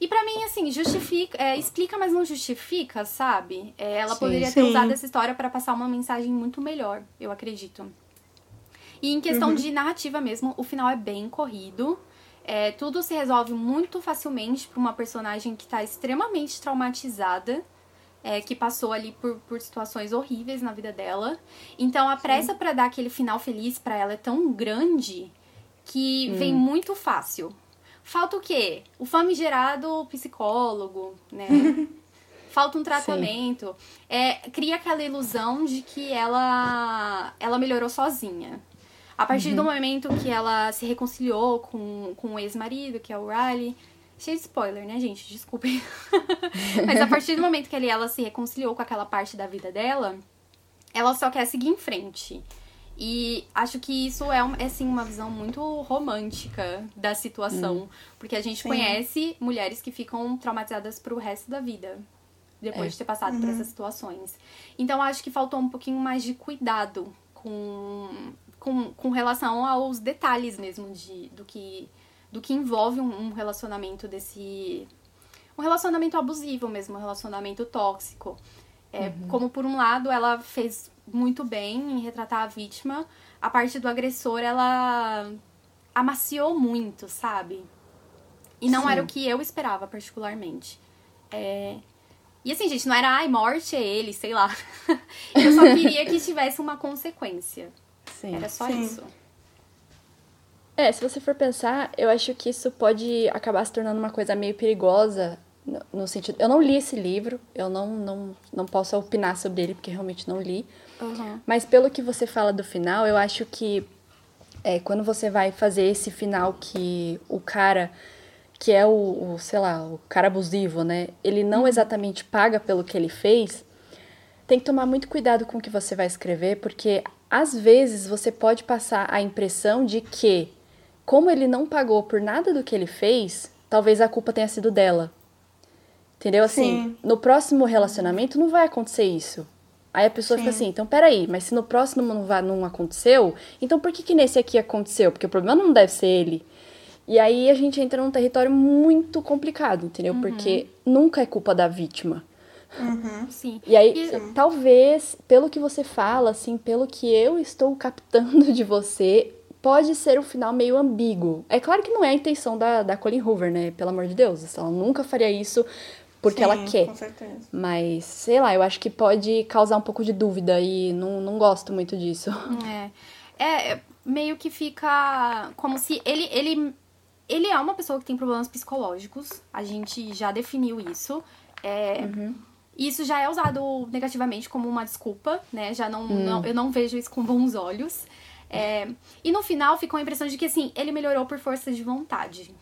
E pra mim, assim, justifica, é, explica, mas não justifica, sabe? É, ela Sim. poderia ter Sim. usado essa história pra passar uma mensagem muito melhor, eu acredito. E em questão de narrativa mesmo, o final é bem corrido. É, tudo se resolve muito facilmente pra uma personagem que tá extremamente traumatizada. é, que passou ali por, por situações horríveis na vida dela. Então a pressa pra dar aquele final feliz pra ela é tão grande que vem muito fácil. Falta o quê? O famigerado psicólogo, né? (laughs) falta um tratamento. É, cria aquela ilusão de que ela, ela melhorou sozinha. A partir uhum. do momento que ela se reconciliou com, com o ex-marido, que é o Riley. Cheio de spoiler, né, gente? Desculpem. (laughs) Mas a partir do momento que ela se reconciliou com aquela parte da vida dela, ela só quer seguir em frente. E acho que isso é, é assim, uma visão muito romântica da situação. Hum. Porque a gente Sim. conhece mulheres que ficam traumatizadas pro resto da vida. Depois é. de ter passado uhum. por essas situações. Então acho que faltou um pouquinho mais de cuidado com, com, com relação aos detalhes mesmo de, do, que, do que envolve um, um relacionamento desse. Um relacionamento abusivo mesmo, um relacionamento tóxico. É, uhum. Como por um lado ela fez muito bem em retratar a vítima, a parte do agressor ela amaciou muito, sabe? E não Sim. era o que eu esperava particularmente. É... E assim, gente, não era ai, morte é ele, sei lá. (laughs) eu só queria que tivesse uma consequência. Sim. Era só Sim. isso. É, se você for pensar, eu acho que isso pode acabar se tornando uma coisa meio perigosa no, no sentido. Eu não li esse livro, eu não, não, não posso opinar sobre ele porque realmente não li. Uhum. Mas pelo que você fala do final, eu acho que é, quando você vai fazer esse final que o cara, que é o, o sei lá, o cara abusivo, né? Ele não uhum. exatamente paga pelo que ele fez, tem que tomar muito cuidado com o que você vai escrever, porque às vezes você pode passar a impressão de que, como ele não pagou por nada do que ele fez, talvez a culpa tenha sido dela. Entendeu? Assim, Sim. no próximo relacionamento não vai acontecer isso. Aí a pessoa Sim. fica assim, então peraí, mas se no próximo não, vai, não aconteceu, então por que, que nesse aqui aconteceu? Porque o problema não deve ser ele. E aí a gente entra num território muito complicado, entendeu? Uhum. Porque nunca é culpa da vítima. Uhum, (laughs) sim. E aí, e... talvez, pelo que você fala, assim, pelo que eu estou captando de você, pode ser um final meio ambíguo. É claro que não é a intenção da, da Colin Hoover, né? Pelo amor de Deus. Ela nunca faria isso porque Sim, ela quer. Com certeza. Mas, sei lá, eu acho que pode causar um pouco de dúvida e não, não gosto muito disso. (laughs) É. É, meio que fica como se ele, ele, ele é uma pessoa que tem problemas psicológicos. A gente já definiu isso. É, uhum. Isso já é usado negativamente como uma desculpa, né? Já não, hum. não eu não vejo isso com bons olhos. É, e no final ficou a impressão de que assim, ele melhorou por força de vontade.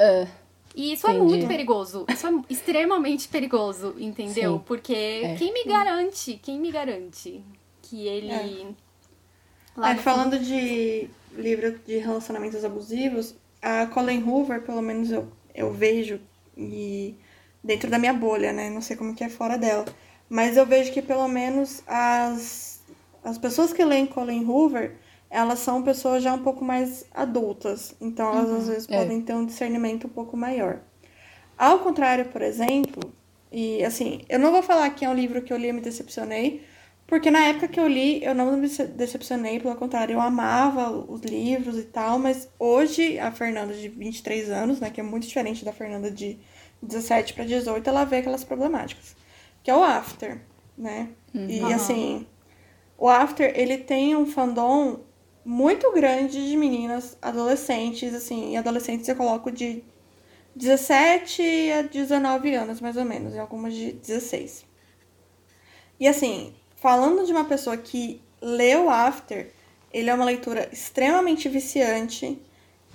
Uh. E isso Entendi. é muito perigoso. Isso é extremamente perigoso, entendeu? Sim. Porque é. quem me garante, quem me garante que ele. É. é falando de livro de relacionamentos abusivos, a Colin Hoover, pelo menos eu, eu vejo, e dentro da minha bolha, né? Não sei como que é fora dela. Mas eu vejo que pelo menos as, as pessoas que leem Colin Hoover elas são pessoas já um pouco mais adultas, então elas uhum, às vezes é. podem ter um discernimento um pouco maior. Ao contrário, por exemplo, e assim, eu não vou falar que é um livro que eu li e me decepcionei, porque na época que eu li, eu não me decepcionei, pelo contrário, eu amava os livros e tal, mas hoje a Fernanda de 23 anos, né, que é muito diferente da Fernanda de 17 para 18, ela vê aquelas problemáticas, que é o After, né? Uhum. E assim, o After, ele tem um fandom muito grande de meninas adolescentes, assim, e adolescentes eu coloco de 17 a 19 anos, mais ou menos, e algumas de 16. E assim, falando de uma pessoa que leu After, ele é uma leitura extremamente viciante.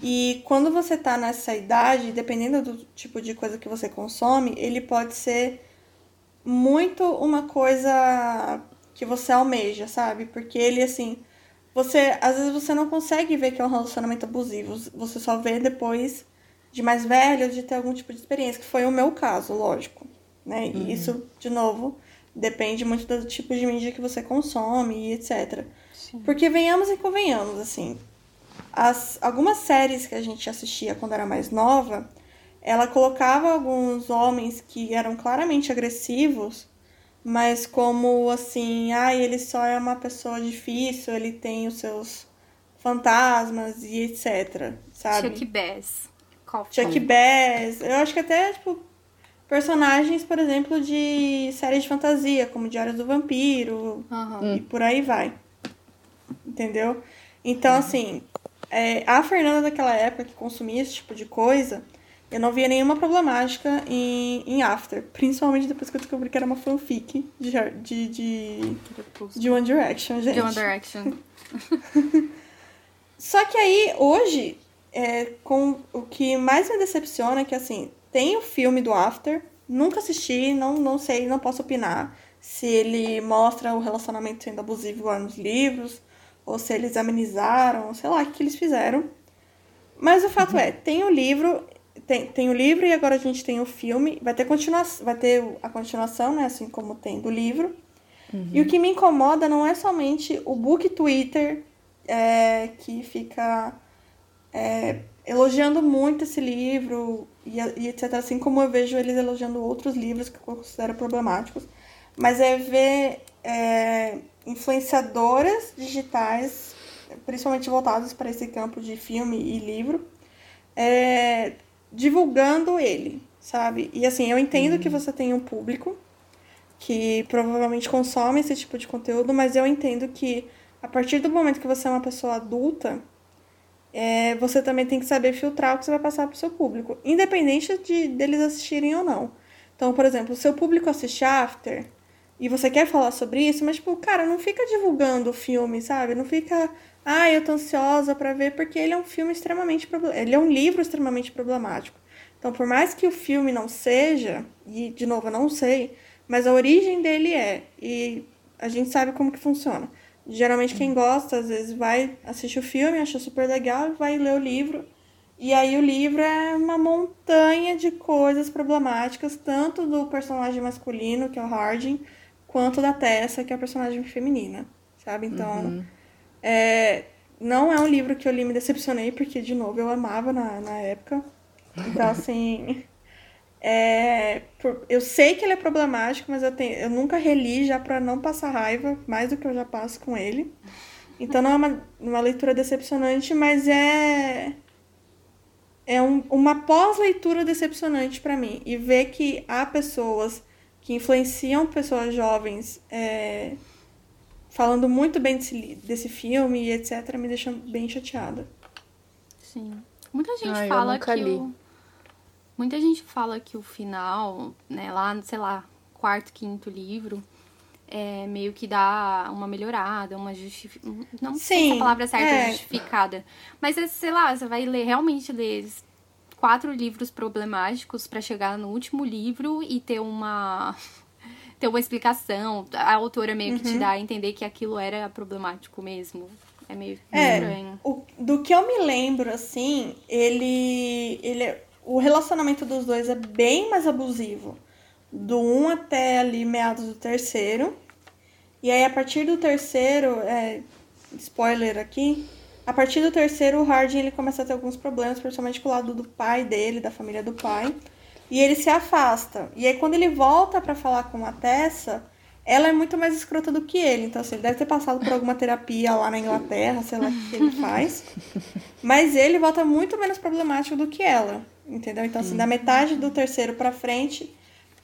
E quando você tá nessa idade, dependendo do tipo de coisa que você consome, ele pode ser muito uma coisa que você almeja, sabe? Porque ele, assim, você às vezes você não consegue ver que é um relacionamento abusivo, você só vê depois de mais velho, de ter algum tipo de experiência, que foi o meu caso, lógico, né? E uhum. isso, de novo, depende muito do tipo de mídia que você consome e etc. Sim. Porque venhamos e convenhamos, assim, as algumas séries que a gente assistia quando era mais nova, ela colocava alguns homens que eram claramente agressivos mas como assim, ah, ele só é uma pessoa difícil, ele tem os seus fantasmas e etc, sabe? Chuck Bass. Chuck Bass. Eu acho que até, tipo, personagens, por exemplo, de séries de fantasia, como Diários do Vampiro uhum. e por aí vai. Entendeu? Então, uhum. assim, é, a Fernanda daquela época que consumia esse tipo de coisa eu não via nenhuma problemática em, em After. Principalmente depois que eu descobri que era uma fanfic de, de, de, de One Direction, gente. De One Direction. (laughs) Só que aí, hoje, é, com o que mais me decepciona é que, assim, tem o filme do After, nunca assisti, não, não sei, não posso opinar se ele mostra o relacionamento sendo abusivo lá nos livros, ou se eles amenizaram, sei lá o que eles fizeram. Mas o fato uhum. é, tem o livro, tem, tem o livro e agora a gente tem o filme. Vai ter, continua, vai ter a continuação, né? Assim como tem do livro. Uhum. E o que me incomoda não é somente o book Twitter é, que fica é, elogiando muito esse livro e, e, etc. Assim como eu vejo eles elogiando outros livros que eu considero problemáticos. Mas é ver é, influenciadoras digitais, principalmente voltadas para esse campo de filme e livro, é, divulgando ele, sabe? E assim, eu entendo uhum. que você tem um público que provavelmente consome esse tipo de conteúdo, mas eu entendo que a partir do momento que você é uma pessoa adulta, é, você também tem que saber filtrar o que você vai passar para o seu público, independente de deles assistirem ou não. Então, por exemplo, o seu público assiste After e você quer falar sobre isso, mas, tipo, cara, não fica divulgando o filme, sabe? Não fica, ah, eu tô ansiosa para ver, porque ele é um filme extremamente ele é um livro extremamente problemático. Então, por mais que o filme não seja, e de novo eu não sei, mas a origem dele é, e a gente sabe como que funciona. Geralmente quem gosta, às vezes vai assistir o filme, acha super legal, vai ler o livro. E aí o livro é uma montanha de coisas problemáticas, tanto do personagem masculino, que é o Harding, quanto da Tessa, que é a personagem feminina, sabe? Então, uhum. É, não é um livro que eu li me decepcionei, porque, de novo, eu amava na, na época. Então, assim. (laughs) É, por, eu sei que ele é problemático, mas eu, tenho, eu nunca reli já para não passar raiva, mais do que eu já passo com ele. Então não é uma, uma leitura decepcionante, mas é é um, uma pós-leitura decepcionante para mim. E ver que há pessoas que influenciam pessoas jovens é, falando muito bem desse, desse filme e etc., me deixa bem chateada. Sim. Muita gente Ai, fala que. Li. O Muita gente fala que o final, né, lá, sei lá, quarto, quinto livro, é, meio que dá uma melhorada, uma justificação. Não Sim, sei se a palavra certa é justificada. Mas, é, sei lá, você vai ler, realmente ler quatro livros problemáticos para chegar no último livro e ter uma. Ter uma explicação. A autora meio uhum. que te uhum. dá a entender que aquilo era problemático mesmo. É meio é, estranho. O, do que eu me lembro, assim, ele. ele é o relacionamento dos dois é bem mais abusivo. Do 1 um até ali meados do terceiro. E aí, a partir do terceiro, é, spoiler aqui, a partir do terceiro, o Hardin ele começa a ter alguns problemas, principalmente com o lado do pai dele, da família do pai. E ele se afasta. E aí, quando ele volta para falar com a Tessa, ela é muito mais escrota do que ele. Então, assim, ele deve ter passado por alguma terapia lá na Inglaterra, sei lá o que ele faz. Mas ele volta muito menos problemático do que ela. Entendeu? Então, assim, da metade do terceiro para frente,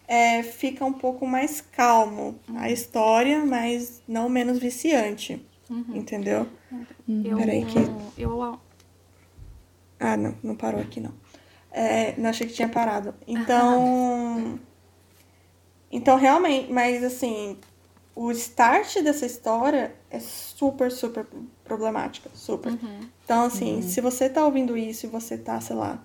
é, fica um pouco mais calmo a história, mas não menos viciante. Uhum. Entendeu? Eu, Peraí que. Eu... Ah, não, não parou aqui não. É, não achei que tinha parado. Então. Então, realmente, mas assim, o start dessa história é super, super problemática. Super. Uhum. Então, assim, uhum. se você tá ouvindo isso e você tá, sei lá,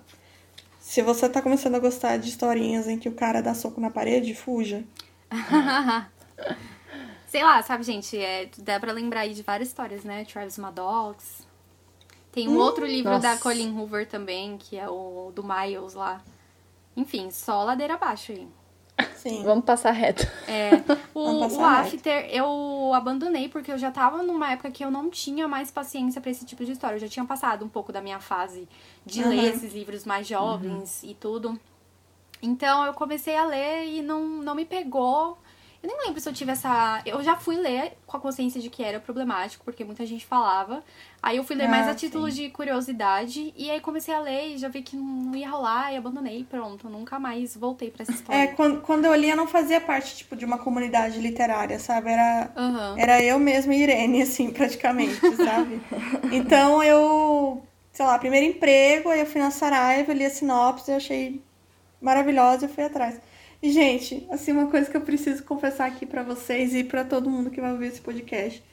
se você tá começando a gostar de historinhas em que o cara dá soco na parede, fuja. (laughs) Sei lá, sabe, gente? É, dá pra lembrar aí de várias histórias, né? Travis Maddox. Tem um hum, outro livro nossa. da Colin Hoover também, que é o do Miles lá. Enfim, só ladeira abaixo aí. Sim. Vamos passar reto. É, (laughs) o, o After eu abandonei porque eu já tava numa época que eu não tinha mais paciência para esse tipo de história. Eu já tinha passado um pouco da minha fase de uhum. ler esses livros mais jovens uhum. e tudo. Então eu comecei a ler e não, não me pegou. Eu nem lembro se eu tive essa. Eu já fui ler com a consciência de que era problemático, porque muita gente falava. Aí eu fui ler ah, mais a título sim. de curiosidade. E aí comecei a ler e já vi que não ia rolar e abandonei. Pronto, nunca mais voltei para essa história. É, quando, quando eu li, eu não fazia parte, tipo, de uma comunidade literária, sabe? Era, uhum. era eu mesma e Irene, (laughs) assim, praticamente, sabe? então eu sei lá, primeiro emprego, aí eu fui na Saraiva, li a sinopse, eu achei maravilhosa e fui atrás. Gente, assim, uma coisa que eu preciso confessar aqui para vocês e para todo mundo que vai ouvir esse podcast.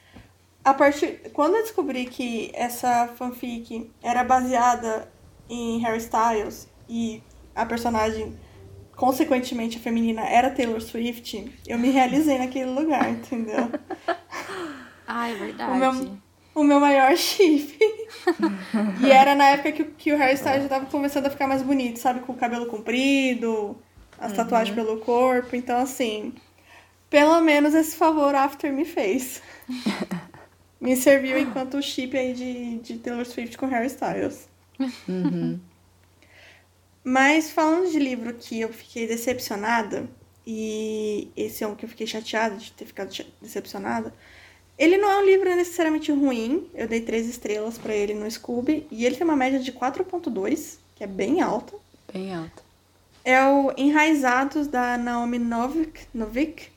A partir. Quando eu descobri que essa fanfic era baseada em Harry Styles e a personagem, consequentemente, a feminina era Taylor Swift, eu me realizei naquele lugar, entendeu? (laughs) Ah, é verdade. O meu, o meu maior (laughs) chip. e era na época que, que o Harry Styles já tava começando a ficar mais bonito, sabe? Com o cabelo comprido, as Uhum. tatuagens pelo corpo. Então, assim, pelo menos esse favor After me fez. (laughs) me serviu enquanto chip aí de, de Taylor Swift com Harry Styles. Uhum. (laughs) Mas falando de livro que eu fiquei decepcionada, e esse é um que eu fiquei chateada de ter ficado decepcionada, ele não é um livro necessariamente ruim, eu dei três estrelas pra ele no Scooby, e ele tem uma média de 4.2, que é bem alta. Bem alto. É o Enraizados, da Naomi Novik, Novik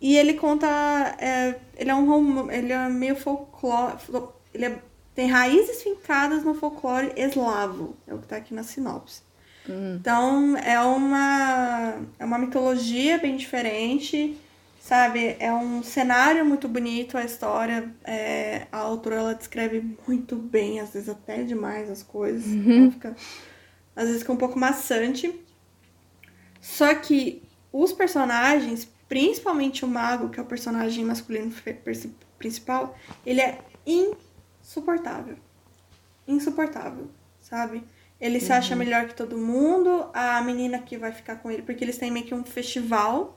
e ele conta... é, ele é um ele é meio folclore... Ele é- tem raízes fincadas no folclore eslavo, é o que tá aqui na sinopse. Então, é uma, é uma mitologia bem diferente, sabe? É um cenário muito bonito, a história. é, a autora, ela descreve muito bem, às vezes até demais as coisas. Então fica, às vezes fica um pouco maçante. Só que os personagens, principalmente o mago, que é o personagem masculino principal, ele é insuportável. Insuportável, sabe? Ele se acha melhor que todo mundo, a menina que vai ficar com ele, porque eles têm meio que um festival.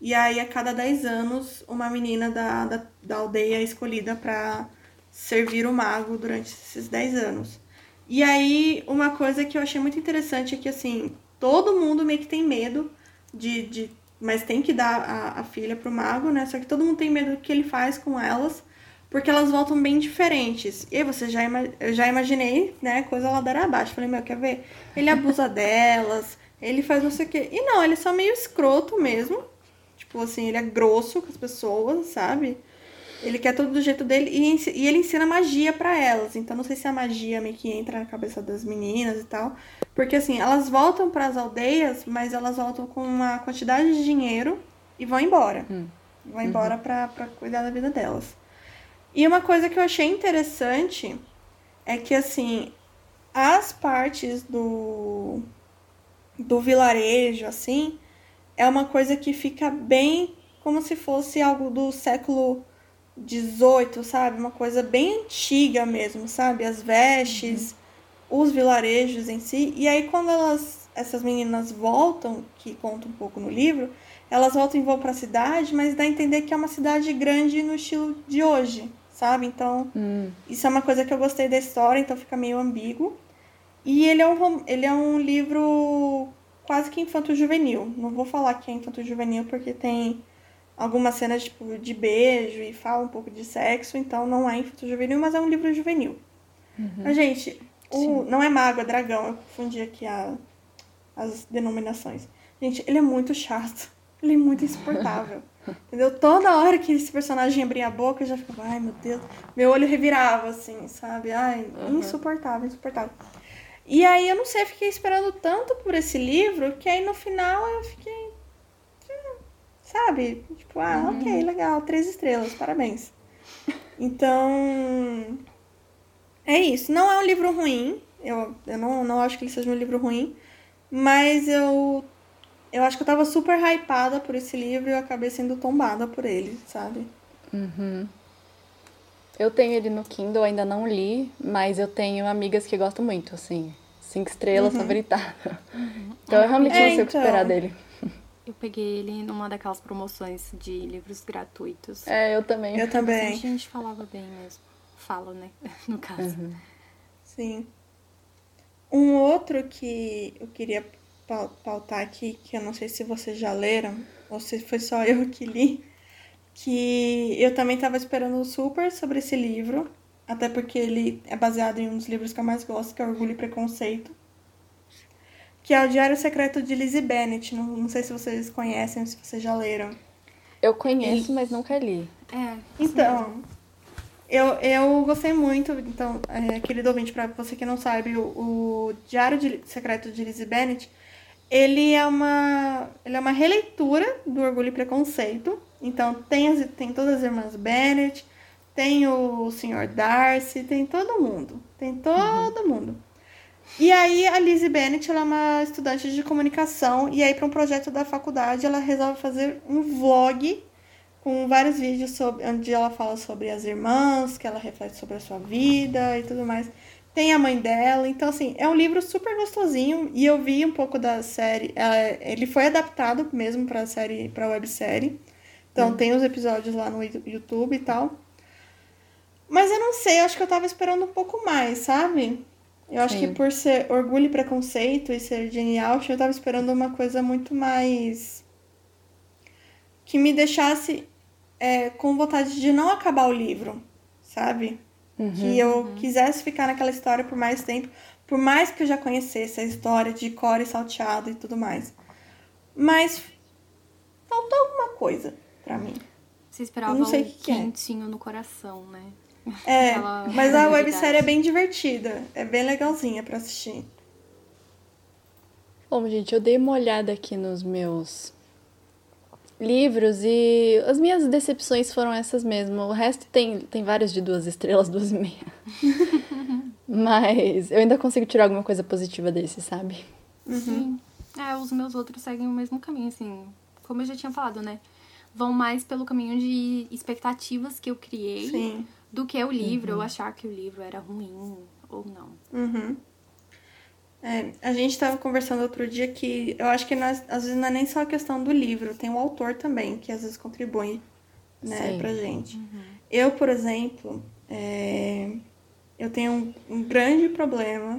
E aí, a cada 10 anos, uma menina da, da, da aldeia é escolhida pra servir o mago durante esses 10 anos. E aí, uma coisa que eu achei muito interessante é que, assim, todo mundo meio que tem medo de. de mas tem que dar a, a filha pro mago, né? Só que todo mundo tem medo do que ele faz com elas, porque elas voltam bem diferentes. E aí você já, ima- eu já imaginei, né? Coisa ladeira abaixo. Falei, meu, quer ver? Ele abusa (laughs) delas, ele faz não sei o quê. E não, ele é só meio escroto mesmo. Tipo assim, ele é grosso com as pessoas, sabe? Ele quer tudo do jeito dele e, e ele ensina magia pra elas. Então não sei se a magia meio que entra na cabeça das meninas e tal. Porque assim, elas voltam pras aldeias, mas elas voltam com uma quantidade de dinheiro e vão embora. Vão embora pra, pra cuidar da vida delas. E uma coisa que eu achei interessante é que assim, as partes do do vilarejo assim, é uma coisa que fica bem como se fosse algo do século XVIII, sabe? Uma coisa bem antiga mesmo, sabe? As vestes, os vilarejos em si. E aí quando elas, essas meninas voltam, que conta um pouco no livro, elas voltam e vão pra cidade, mas dá a entender que é uma cidade grande no estilo de hoje, sabe? Então, isso é uma coisa que eu gostei da história, então fica meio ambíguo. E ele é um, ele é um livro quase que infanto-juvenil. Não vou falar que é infanto-juvenil porque tem algumas cenas tipo, de beijo e fala um pouco de sexo, então não é infanto-juvenil, mas é um livro juvenil. Mas, gente, o, não é mago, é dragão. Eu confundi aqui a, as denominações. Gente, ele é muito chato. (laughs) Ele é muito insuportável. (laughs) Entendeu? Toda hora que esse personagem abria a boca, eu já ficava, ai meu Deus. Meu olho revirava, assim, sabe? Ai, insuportável, insuportável. E aí, eu não sei, eu fiquei esperando tanto por esse livro que aí no final eu fiquei. Sabe? Tipo, ah, ok, legal, três estrelas, parabéns. Então. É isso. Não é um livro ruim. Eu, eu não, não acho que ele seja um livro ruim. Mas eu. Eu acho que eu tava super hypada por esse livro e eu acabei sendo tombada por ele, sabe? Eu tenho ele no Kindle, ainda não li, mas eu tenho amigas que gostam muito, assim. Cinco estrelas, favoritada. (laughs) Então eu realmente É, não sei o que então. esperar dele. Eu peguei ele numa daquelas promoções de livros gratuitos. É, eu também. Eu também. Bastante gente falava bem mesmo. Fala, né? (laughs) No caso. Sim. Um outro que eu queria pau- pautar aqui, que eu não sei se vocês já leram, ou se foi só eu que li, que eu também estava esperando super sobre esse livro, até porque ele é baseado em um dos livros que eu mais gosto, que é Orgulho e Preconceito, que é o Diário Secreto de Lizzie Bennet. Não, não sei se vocês conhecem, ou se vocês já leram. Eu conheço, mas nunca li. É. Então, Eu, eu gostei muito, então, é, querido ouvinte, pra você que não sabe, o, o Diário de, Secreto de Lizzie Bennet, ele é uma, ele é uma releitura do Orgulho e Preconceito. Então, tem, as, tem todas as irmãs Bennet, tem o Sr. Darcy, tem todo mundo. Tem todo uhum. mundo. E aí, a Lizzie Bennet, ela é uma estudante de comunicação, e aí, para um projeto da faculdade, ela resolve fazer um vlog com vários vídeos sobre, onde ela fala sobre as irmãs, que ela reflete sobre a sua vida e tudo mais. Tem a mãe dela, então assim, é um livro super gostosinho e eu vi um pouco da série, ele foi adaptado mesmo para série, para websérie. Então hum. tem os episódios lá no YouTube e tal. Mas eu não sei, eu acho que eu tava esperando um pouco mais, sabe? Eu acho Sim. que por ser orgulho e preconceito e ser genial, eu tava esperando uma coisa muito mais que me deixasse é, com vontade de não acabar o livro, sabe? Uhum, que eu uhum. quisesse ficar naquela história por mais tempo, por mais que eu já conhecesse a história de core salteado e tudo mais. Mas faltou alguma coisa para mim. Você esperava não sei um que é. quentinho é. no coração, né? É, (laughs) Aquela mas a websérie é bem divertida. É bem legalzinha para assistir. Bom, gente, eu dei uma olhada aqui nos meus livros e as minhas decepções foram essas mesmo. O resto tem, tem vários de duas estrelas, duas e meia. (laughs) Mas eu ainda consigo tirar alguma coisa positiva desse, sabe? Uhum. Sim. É, os meus outros seguem o mesmo caminho, assim. Como eu já tinha falado, né? Vão mais pelo caminho de expectativas que eu criei Sim. Do que o livro, uhum. eu achar que o livro era ruim ou não. Uhum. É, a gente estava conversando outro dia que eu acho que nós, às vezes não é nem só a questão do livro, tem o autor também, que às vezes contribui né, Sim. pra gente. Uhum. Eu, por exemplo, é, eu tenho um, um, grande problema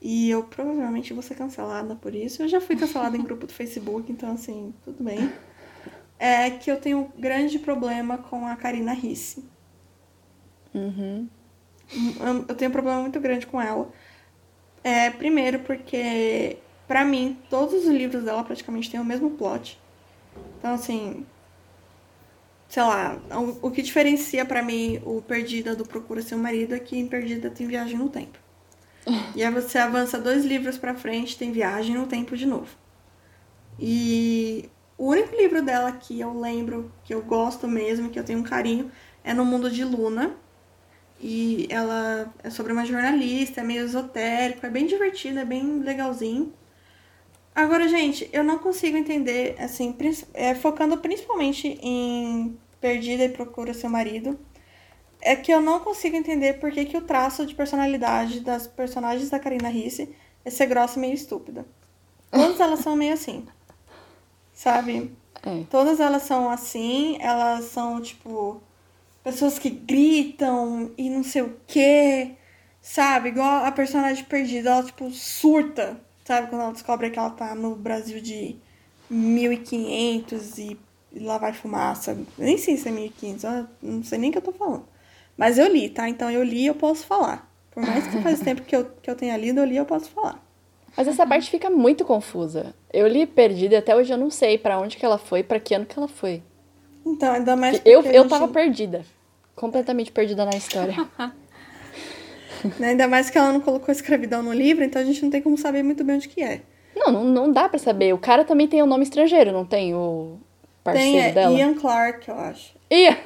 e eu provavelmente vou ser cancelada por isso. Eu já fui cancelada em (laughs) grupo do Facebook, então assim, tudo bem. É que eu tenho um grande problema com a Karina Risse. Uhum. Eu, tenho um problema muito grande com ela. É, primeiro porque, para mim, todos os livros dela praticamente têm o mesmo plot. Então, assim, sei lá, o, o que diferencia para mim o Perdida do Procura Seu Marido é que em Perdida tem viagem no tempo. (laughs) E aí você avança dois livros para frente, tem viagem no tempo de novo. E o único livro dela que eu lembro, que eu gosto mesmo, que eu tenho um carinho, é No Mundo de Luna, e ela é sobre uma jornalista, é meio esotérico, é bem divertido, é bem legalzinho. Agora, gente, eu não consigo entender, assim, é, focando principalmente em Perdida e Procura Seu Marido, é que eu não consigo entender por que, que o traço de personalidade das personagens da Karina Risse é ser grossa e meio estúpida. Todas elas são meio assim. Sabe? É. Todas elas são assim, elas são, tipo, pessoas que gritam e não sei o quê, sabe? Igual a personagem perdida, ela, tipo, surta, sabe? Quando ela descobre que ela tá no Brasil de 1500 e, e lá vai fumaça. Nem sei se é 1500, não sei nem o que eu tô falando. Mas eu li, tá? Então eu li eu posso falar. Por mais que faz (laughs) tempo que eu, que eu tenha lido, eu li eu posso falar. Mas essa parte fica muito confusa. Eu li Perdida e até hoje eu não sei para onde que ela foi, para que ano que ela foi. Então, ainda mais Eu, eu gente... tava perdida completamente perdida na história. (laughs) Ainda mais que ela não colocou escravidão no livro, então a gente não tem como saber muito bem onde que é. Não, não, não dá para saber. O cara também tem um nome estrangeiro, não tem? O parceiro tem, é, dela? Ian Clark, eu acho. Ian,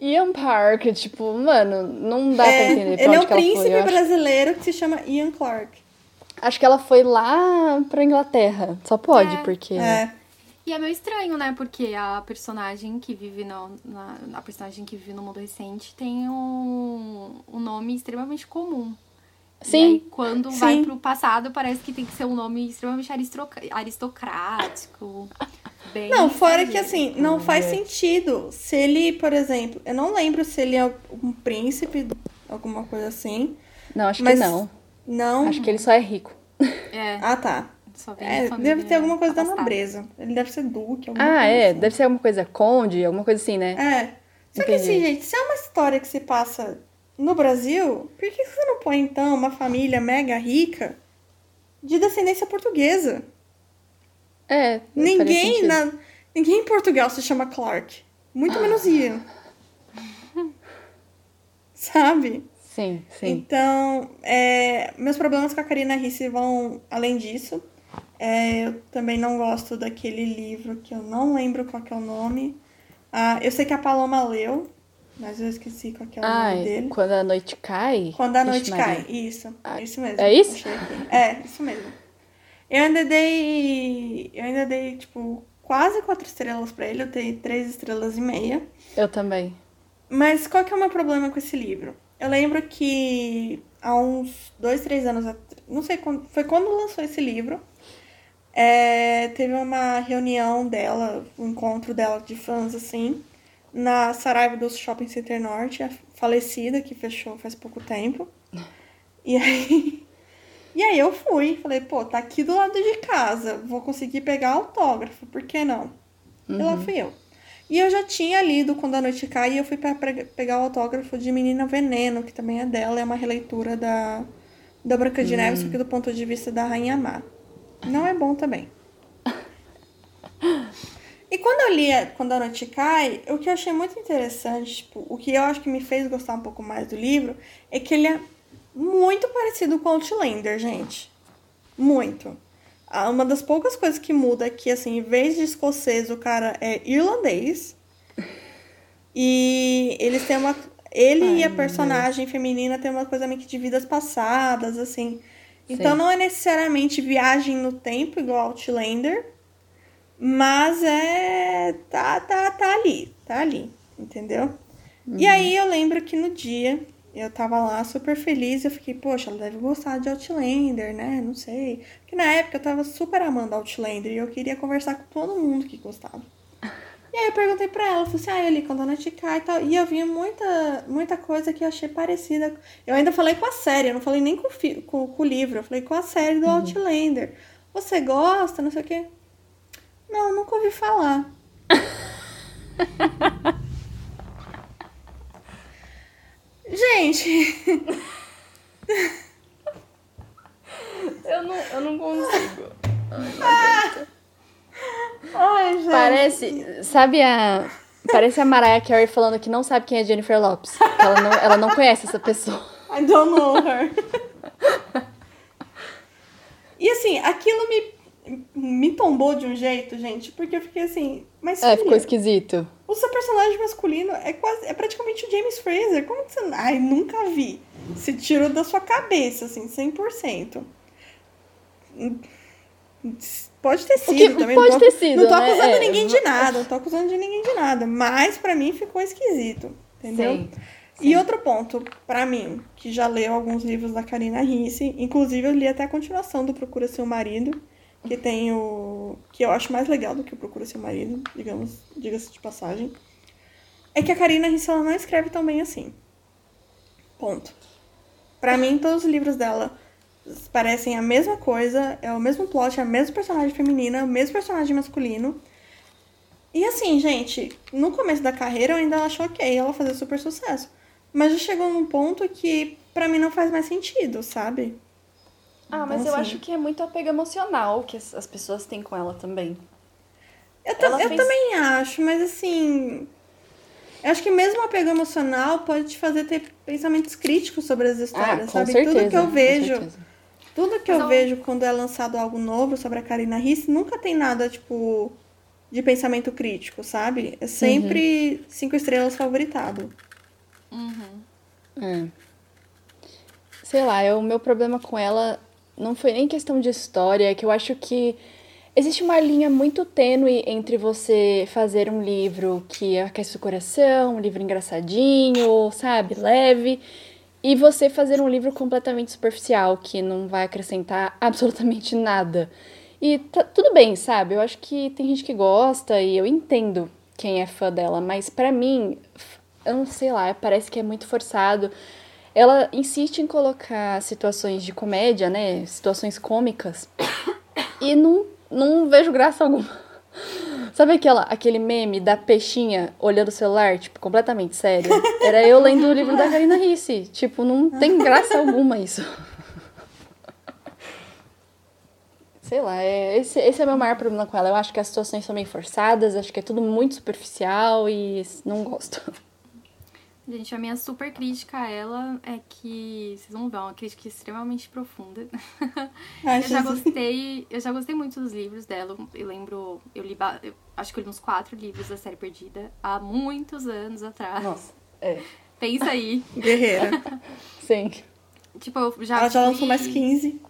Ian Park, tipo, mano, não dá é, pra entender pra Ele é um príncipe foi, brasileiro que se chama Ian Clark. Acho que ela foi lá pra Inglaterra. Só pode, é, porque... É. E é meio estranho, né? Porque a personagem que vive no, na, a personagem que vive no mundo recente tem um, um nome extremamente comum. Sim. E aí, quando Sim. vai pro passado, parece que tem que ser um nome extremamente aristocrático. (laughs) Bem não, fora que assim, não faz sentido. Se ele, por exemplo, eu não lembro se ele é um príncipe, alguma coisa assim. Não, acho que não. Não. Acho que ele só é rico. É. Ah, tá. Só vem é, deve ter alguma coisa afastada. da nobreza. Ele deve ser duque, alguma Ah, coisa é. Assim. Deve ser alguma coisa conde, alguma coisa assim, né? É. Só Entendi. que assim, gente, se é uma história que se passa no Brasil, por que você não põe, então, uma família mega rica de descendência portuguesa? É. Ninguém, na, ninguém em Portugal se chama Clark. Muito menos (laughs) Ian. sabe? Sim, sim. Então, é, meus problemas com a Karina Risse vão além disso. É, eu também não gosto daquele livro que eu não lembro qual é o nome. Ah, eu sei que a Paloma leu, mas eu esqueci qual é o Ai, nome dele. quando a noite cai. Quando a noite Maria. cai, isso. Ah, isso mesmo. é isso? É, isso mesmo. Eu ainda dei. Eu ainda dei, tipo, quase quatro estrelas pra ele. Eu dei três estrelas e meia. Eu também. Mas qual que é o meu problema com esse livro? Eu lembro que há uns dois, três anos atrás, não sei quando, foi quando lançou esse livro, é, teve uma reunião dela, um encontro dela de fãs, assim, na Saraiva do Shopping Center Norte, a falecida, que fechou faz pouco tempo. E aí, (laughs) e aí eu fui, falei, pô, tá aqui do lado de casa, vou conseguir pegar autógrafo, por que não? E lá fui eu. E eu já tinha lido Quando a Noite Cai e eu fui pra pre- pegar o autógrafo de Menina Veneno, que também é dela, é uma releitura da, da Branca de Neve, só que do ponto de vista da Rainha Má. Não é bom também. E quando eu li Quando a Noite Cai, o que eu achei muito interessante, tipo, o que eu acho que me fez gostar um pouco mais do livro, é que ele é muito parecido com Outlander, gente. Muito. Uma das poucas coisas que muda é que, assim, em vez de escocês, o cara é irlandês. E eles têm uma. Ele Ai, e a personagem feminina têm uma coisa meio que de vidas passadas, assim. Então Sim. não é necessariamente viagem no tempo, igual Outlander. Mas é. Tá, tá, tá ali. Tá ali. Entendeu? E aí eu lembro que no dia eu tava lá super feliz, eu fiquei, poxa, ela deve gostar de Outlander, né? Não sei. Porque na época eu tava super amando Outlander e eu queria conversar com todo mundo que gostava. E aí eu perguntei pra ela, falei assim, ah, eu li quando a cai e tal. E eu vi muita, muita coisa que eu achei parecida. Eu ainda falei com a série, eu não falei nem com com, com o livro, eu falei com a série do Outlander. Você gosta, não sei o quê? Não, nunca ouvi falar. (laughs) Gente, Eu não, eu não consigo. (laughs) ai, gente. Parece. Sabe a. Parece a Mariah Carey falando que não sabe quem é Jennifer Lopes. Ela não, ela não conhece essa pessoa. I don't know her. e assim, aquilo me, me tombou de um jeito, gente, porque eu fiquei assim, mas É, filha, ficou esquisito. o seu personagem masculino é quase é praticamente o James Fraser. Como que você. Ai, nunca vi. Se tirou da sua cabeça, assim, 100%. Pode ter sido que também. pode tô, ter sido, Não tô né? acusando É, ninguém de nada, não tô acusando de ninguém de nada. Mas pra mim ficou esquisito. Entendeu? Sim. E outro ponto, pra mim, que já leu alguns livros da Karina Risse, inclusive eu li até a continuação do Procura Seu Marido, que tem o. que eu acho mais legal do que o Procura Seu Marido, digamos, diga-se de passagem. É que a Karina Risse ela não escreve tão bem assim. Ponto. Pra mim, todos os livros dela parecem a mesma coisa, é o mesmo plot, é a mesma personagem feminina, é o mesmo personagem masculino. E assim, gente, no começo da carreira eu ainda acho ok ela fazer super sucesso. Mas já chegou num ponto que pra mim não faz mais sentido, sabe? Ah, mas Então, eu assim, acho que é muito apego emocional que as as pessoas têm com ela também. Eu, ta- Ela eu fez- também acho, mas assim. Eu acho que mesmo o apego emocional pode te fazer ter pensamentos críticos sobre as histórias, ah, com sabe? certeza. Tudo que eu com vejo, certeza. Tudo que Mas eu eu- vejo quando é lançado algo novo sobre a Karina Risse, nunca tem nada, tipo, de pensamento crítico, sabe? É sempre cinco estrelas favoritado. É. Sei lá, o meu problema com ela não foi nem questão de história, é que eu acho que existe uma linha muito tênue entre você fazer um livro que aquece o coração, um livro engraçadinho, sabe, leve, e você fazer um livro completamente superficial, que não vai acrescentar (laughs) absolutamente nada. E tá tudo bem, sabe? Eu acho que tem gente que gosta e eu entendo quem é fã dela, mas pra mim, eu não sei lá, parece que é muito forçado. Ela insiste em colocar situações de comédia, né? Situações cômicas. (coughs) E não, não vejo graça alguma. Sabe aquela, aquele meme da peixinha olhando o celular, tipo, completamente sério? Era eu lendo o livro da (laughs) Karina Risse. Tipo, não tem graça alguma isso. Sei lá, é, esse, esse é o meu maior problema com ela. Eu acho que as situações são meio forçadas, acho que é tudo muito superficial e não gosto. Gente, a minha super crítica a ela é que. Vocês vão ver, é uma crítica extremamente profunda. Ai, eu já gostei. Eu já gostei muito dos livros dela. Eu lembro. Eu li. eu acho que eu li uns quatro livros da série Perdida há muitos anos atrás. Nossa, é. Pensa aí. Guerreira. Sim. Tipo, eu já. Ela já lançou mais 15.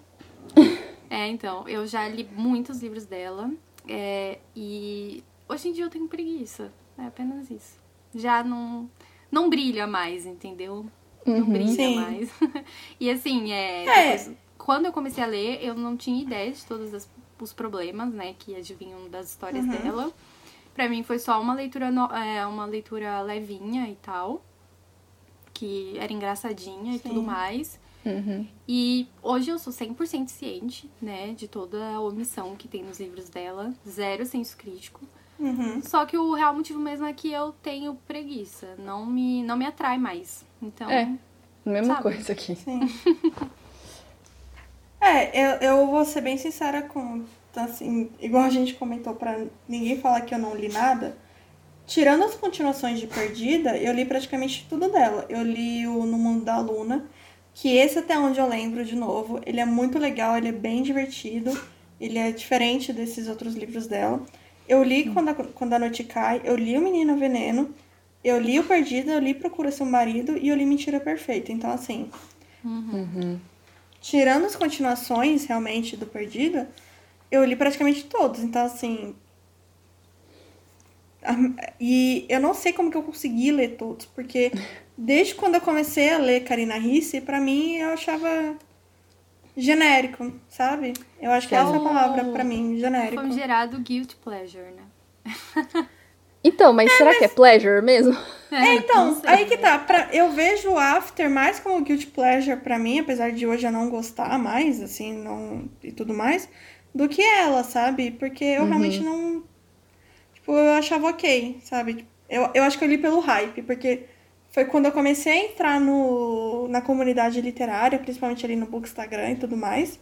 É, então, eu já li muitos livros dela. é, e hoje em dia eu tenho preguiça. É apenas isso. Já não. Não brilha mais, entendeu? Não brilha Sim. mais. (laughs) e assim, é. É. depois- quando eu comecei a ler, eu não tinha ideia de todos as- os problemas, né, que advinham das histórias Uhum. dela. Pra mim foi só uma leitura, no- é, uma leitura levinha e tal. Que era engraçadinha e Sim. tudo mais. Uhum. E hoje eu sou 100% ciente, né, de toda a omissão que tem nos livros dela, zero senso crítico. Uhum. Só que o real motivo mesmo é que eu tenho preguiça, não me não me atrai mais. Então, É. Mesma Sabe? coisa aqui. Sim. (laughs) é, eu, eu vou ser bem sincera com. Assim, igual a gente comentou, pra ninguém falar que eu não li nada. Tirando as continuações de Perdida, eu li praticamente tudo dela. Eu li o No Mundo da Luna, que esse até onde eu lembro de novo. Ele é muito legal, ele é bem divertido. Ele é diferente desses outros livros dela. Eu li quando, a, quando a Noite Cai, eu li O Menino Veneno, eu li O Perdido, eu li Procura Seu Marido e eu li Mentira Perfeita. Então, assim, Uhum. tirando as continuações realmente do Perdida, eu li praticamente todos. Então, assim. E eu não sei como que eu consegui ler todos, porque desde quando eu comecei a ler Karina Risse, pra mim eu achava genérico, sabe? Eu acho que essa é a palavra pra mim, genérico. foi gerado guilt pleasure, né? (laughs) Então, mas será que é pleasure mesmo? (laughs) É, então, não sei. aí que tá. Pra, eu vejo o After mais como guilty pleasure pra mim, apesar de hoje eu não gostar mais, assim, não e tudo mais, do que ela, sabe? Porque eu realmente não. Tipo, eu achava ok, sabe? Eu, eu acho que eu li pelo hype, porque foi quando eu comecei a entrar no, na comunidade literária, principalmente ali no Bookstagram e tudo mais.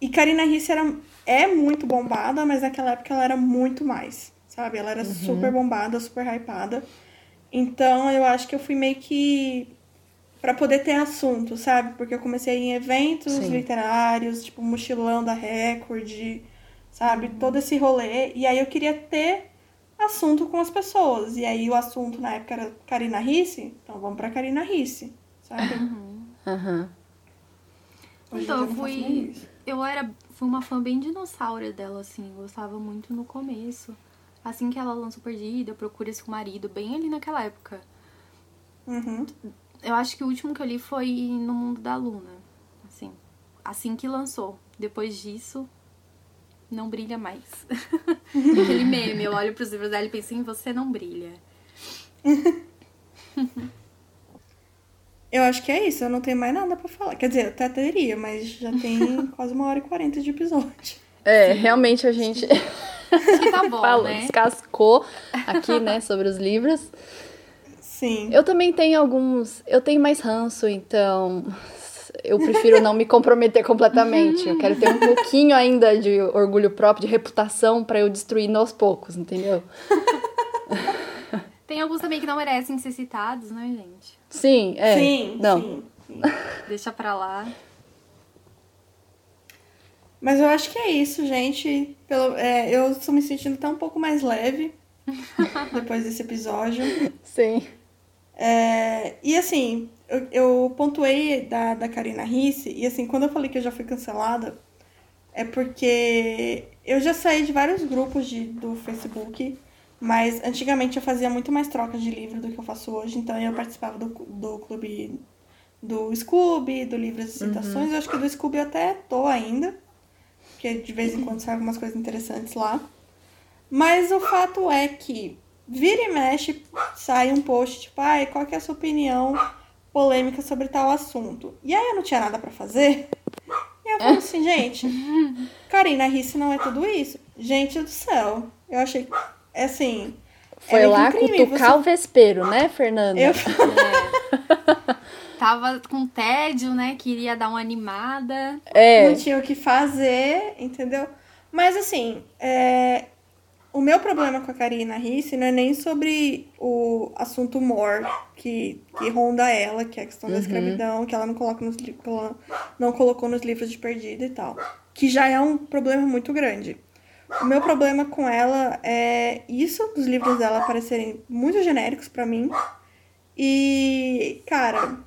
E Karina Risse era, é muito bombada, mas naquela época ela era muito mais, sabe? Ela era super bombada, super hypada. Então eu acho que eu fui meio que pra poder ter assunto, sabe? Porque eu comecei em eventos Sim. literários, tipo mochilão da Record, sabe? Todo esse rolê. E aí eu queria ter assunto com as pessoas. E aí o assunto na época era Karina Risse, então vamos pra Karina Risse, sabe? Aham. Hoje em Então, eu fui. Eu era. Fui uma fã bem dinossauro dela, assim. Gostava muito no começo. Assim que ela lançou Perdida, Procura Seu Marido, bem ali naquela época. Uhum. Eu acho que o último que eu li foi No Mundo da Luna. Assim. Assim que lançou. Depois disso, não brilha mais. (laughs) Aquele meme, eu olho pros livros dela e penso em você não brilha. Eu acho que é isso, eu não tenho mais nada pra falar. Quer dizer, eu até teria, mas já tem (laughs) quase uma hora e quarenta de episódio. É, realmente a gente tá bom, (laughs) falou, né? descascou aqui, né, sobre os livros. Sim. Eu também tenho alguns. Eu tenho mais ranço, então. Eu prefiro não me comprometer completamente. Eu quero ter um pouquinho ainda de orgulho próprio, de reputação, pra eu destruindo aos poucos, entendeu? Tem alguns também que não merecem ser citados, né, gente? Sim, é. sim, não. sim, sim. Deixa pra lá. Mas eu acho que é isso, gente. Pelo, é, eu estou me sentindo até um pouco mais leve (laughs) depois desse episódio. Sim. É, e assim, eu, eu pontuei da, da Karina Risse, e assim, quando eu falei que eu já fui cancelada, é porque eu já saí de vários grupos de, do Facebook, mas antigamente eu fazia muito mais trocas de livro do que eu faço hoje, então eu participava do, do clube do Scooby, do Livros e Citações, eu acho que do Scooby eu até tô ainda, porque de vez em quando sai algumas coisas interessantes lá. Mas o fato é que vira e mexe sai um post tipo, ai, qual que é a sua opinião polêmica sobre tal assunto? E aí eu não tinha nada pra fazer. E eu falei assim, gente, (laughs) Karina Risse não é tudo isso. Gente do céu, eu achei, é assim... Foi lá que um crime, cutucar você- o vespeiro, né, Fernanda? Eu, (laughs) Tava com tédio, né? Queria dar uma animada. É. não tinha o que fazer, entendeu? Mas assim, é, o meu problema com a Karina Risse não é nem sobre o assunto mor que, que ronda ela, que é a questão da escravidão, que ela não coloca nos li- que ela não colocou nos livros de perdida e tal. Que já é um problema muito grande. O meu problema com ela é isso, dos livros dela parecerem muito genéricos pra mim. E, cara,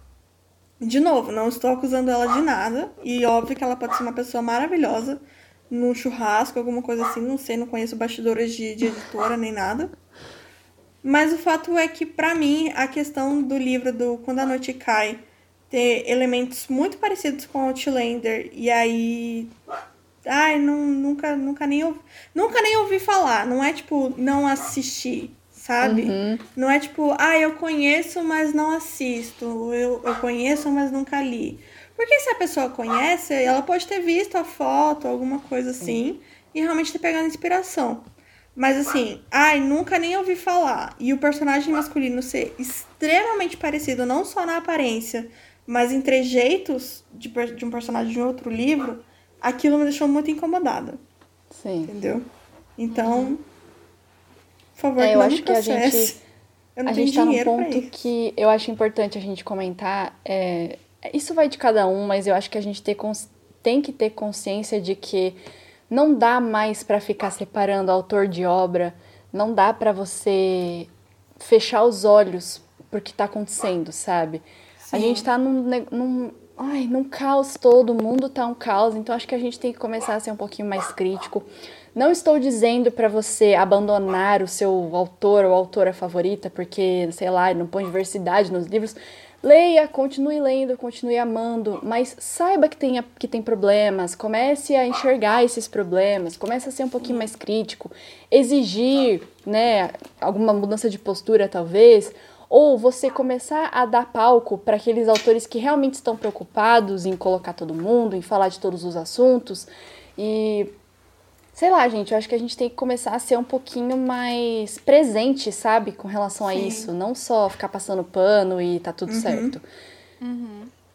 de novo, não estou acusando ela de nada. E óbvio que ela pode ser uma pessoa maravilhosa num churrasco, alguma coisa assim. Não sei, não conheço bastidores de, de editora nem nada. Mas o fato é que, pra mim, a questão do livro do Quando a Noite Cai ter elementos muito parecidos com Outlander e aí. Ai, não, nunca, nunca, nem ouvi, nunca nem ouvi falar. Não é tipo, não assisti, sabe? Não é tipo, ah, eu conheço, mas não assisto. Eu, eu conheço, mas nunca li. Porque se a pessoa conhece, ela pode ter visto a foto, alguma coisa assim, e realmente ter pegado inspiração. Mas assim, ai, nunca nem ouvi falar. E o personagem masculino ser extremamente parecido, não só na aparência, mas em trejeitos de, de um personagem de um outro livro, aquilo me deixou muito incomodada, Sim. entendeu? Então, por favor, É, eu não acho me que a gente- processe. Eu não a tenho gente tá num ponto que eu acho importante a gente comentar. É, isso vai de cada um, mas eu acho que a gente ter tem que ter consciência de que não dá mais pra ficar separando autor de obra, não dá pra você fechar os olhos pro que tá acontecendo, sabe? A Sim. gente tá num, num, ai, num caos todo, o mundo tá um caos, então acho que a gente tem que começar a ser um pouquinho mais crítico. Não estou dizendo pra você abandonar o seu autor ou autora favorita, porque, sei lá, não põe diversidade nos livros. Leia, continue lendo, continue amando, mas saiba que tem, que tem problemas, comece a enxergar esses problemas, comece a ser um pouquinho mais crítico, exigir, né, alguma mudança de postura talvez, ou você começar a dar palco para aqueles autores que realmente estão preocupados em colocar todo mundo, em falar de todos os assuntos e sei lá, gente, eu acho que a gente tem que começar a ser um pouquinho mais presente, sabe, com relação a Sim. isso, não só ficar passando pano e tá tudo Uhum. certo.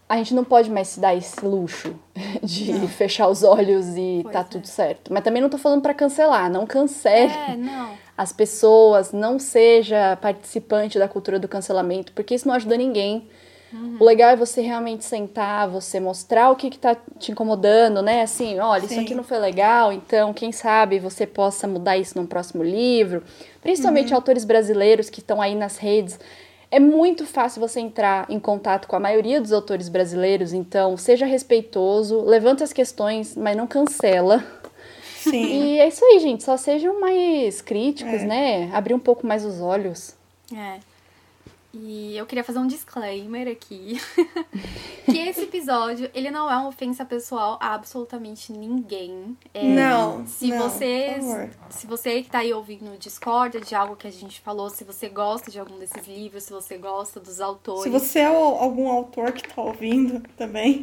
A gente não pode mais se dar esse luxo (laughs) de fechar os olhos e Pois tá é. tudo certo. Mas também não tô falando pra cancelar, não cancele É, não. as pessoas, não seja participante da cultura do cancelamento, porque isso não ajuda ninguém. O legal é você realmente sentar, você mostrar o que, que tá te incomodando, né? Assim, olha, isso Sim. aqui não foi legal, então quem sabe você possa mudar isso num próximo livro. Principalmente autores brasileiros que estão aí nas redes. É muito fácil você entrar em contato com a maioria dos autores brasileiros, então seja respeitoso, levanta as questões, mas não cancela. Sim. E é isso aí, gente. Só sejam mais críticos, É. né? Abrir um pouco mais os olhos. É. E eu queria fazer um disclaimer aqui. (laughs) que esse episódio, ele não é uma ofensa pessoal a absolutamente ninguém. É, Não, Se não, favor. Se você que tá aí ouvindo discorda de algo que a gente falou, se você gosta de algum desses livros, se você gosta dos autores. Se você é algum autor que tá ouvindo também,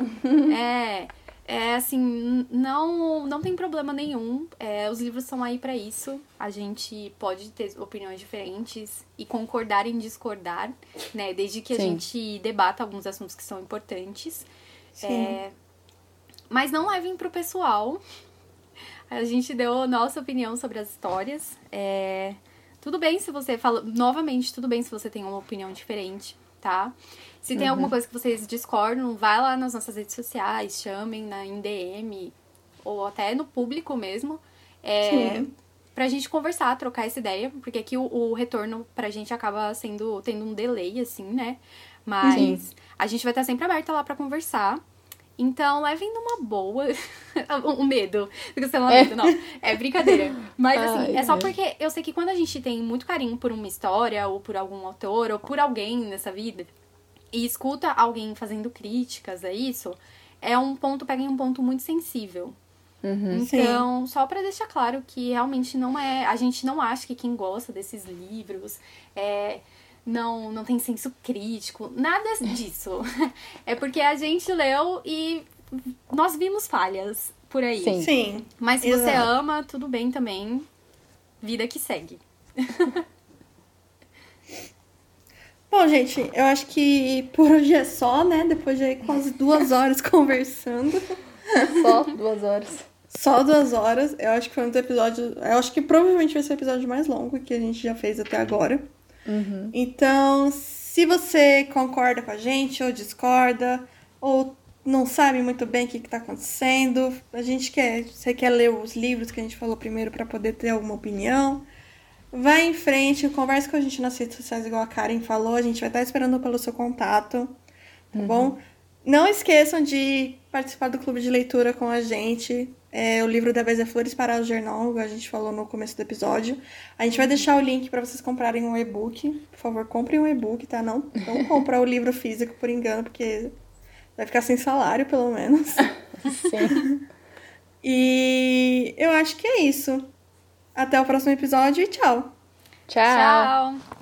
É, é assim, não, não tem problema nenhum. É, os livros são aí pra isso. A gente pode ter opiniões diferentes e concordar em discordar, né? Desde que a Sim. gente debata alguns assuntos que são importantes. sim. É, mas não levem pro pessoal. A gente deu a nossa opinião sobre as histórias. É, tudo bem se você fala. Novamente, tudo bem se você tem uma opinião diferente, tá? Se tem alguma coisa que vocês discordam, vai lá nas nossas redes sociais, chamem na, em DM ou até no público mesmo. É, Sim. pra gente conversar, trocar essa ideia, porque aqui o, o retorno pra gente acaba sendo tendo um delay, assim, né? Mas Sim. a gente vai estar sempre aberta lá pra conversar. Então, levem numa boa. (laughs) o medo do cancelamento, não. É brincadeira. Mas, assim, Ai, é só porque eu sei que quando a gente tem muito carinho por uma história, ou por algum autor, ou por alguém nessa vida, e escuta alguém fazendo críticas a isso, é um ponto, pega em um ponto muito sensível. Uhum. Então, só pra deixar claro que realmente não é. A gente não acha que quem gosta desses livros é. Não, não tem senso crítico, nada disso. (laughs) É porque a gente leu e nós vimos falhas por aí. Sim. Sim. Mas se você Exato. ama, tudo bem também. Vida que segue. (laughs) Bom, gente, eu acho que por hoje é só, né? Depois de quase duas horas (laughs) conversando. Só duas horas. Só duas horas. Eu acho que foi um dos episódios. Eu acho que provavelmente vai ser o episódio mais longo que a gente já fez até agora. Uhum. Então, se você concorda com a gente ou discorda, ou não sabe muito bem o que está acontecendo, a gente quer. Você quer ler os livros que a gente falou primeiro para poder ter alguma opinião? Vai em frente, converse com a gente nas redes sociais, igual a Karen falou. A gente vai estar esperando pelo seu contato, tá uhum. bom? Não esqueçam de participar do clube de leitura com a gente. É, o livro da vez é Flores para o Jornal, a gente falou no começo do episódio. A gente vai deixar o link para vocês comprarem um e-book. Por favor, comprem um e-book, tá? Não, não (laughs) comprar o livro físico por engano, porque vai ficar sem salário, pelo menos. (laughs) Sim. e eu acho que é isso. Até o próximo episódio e tchau. Tchau. Tchau.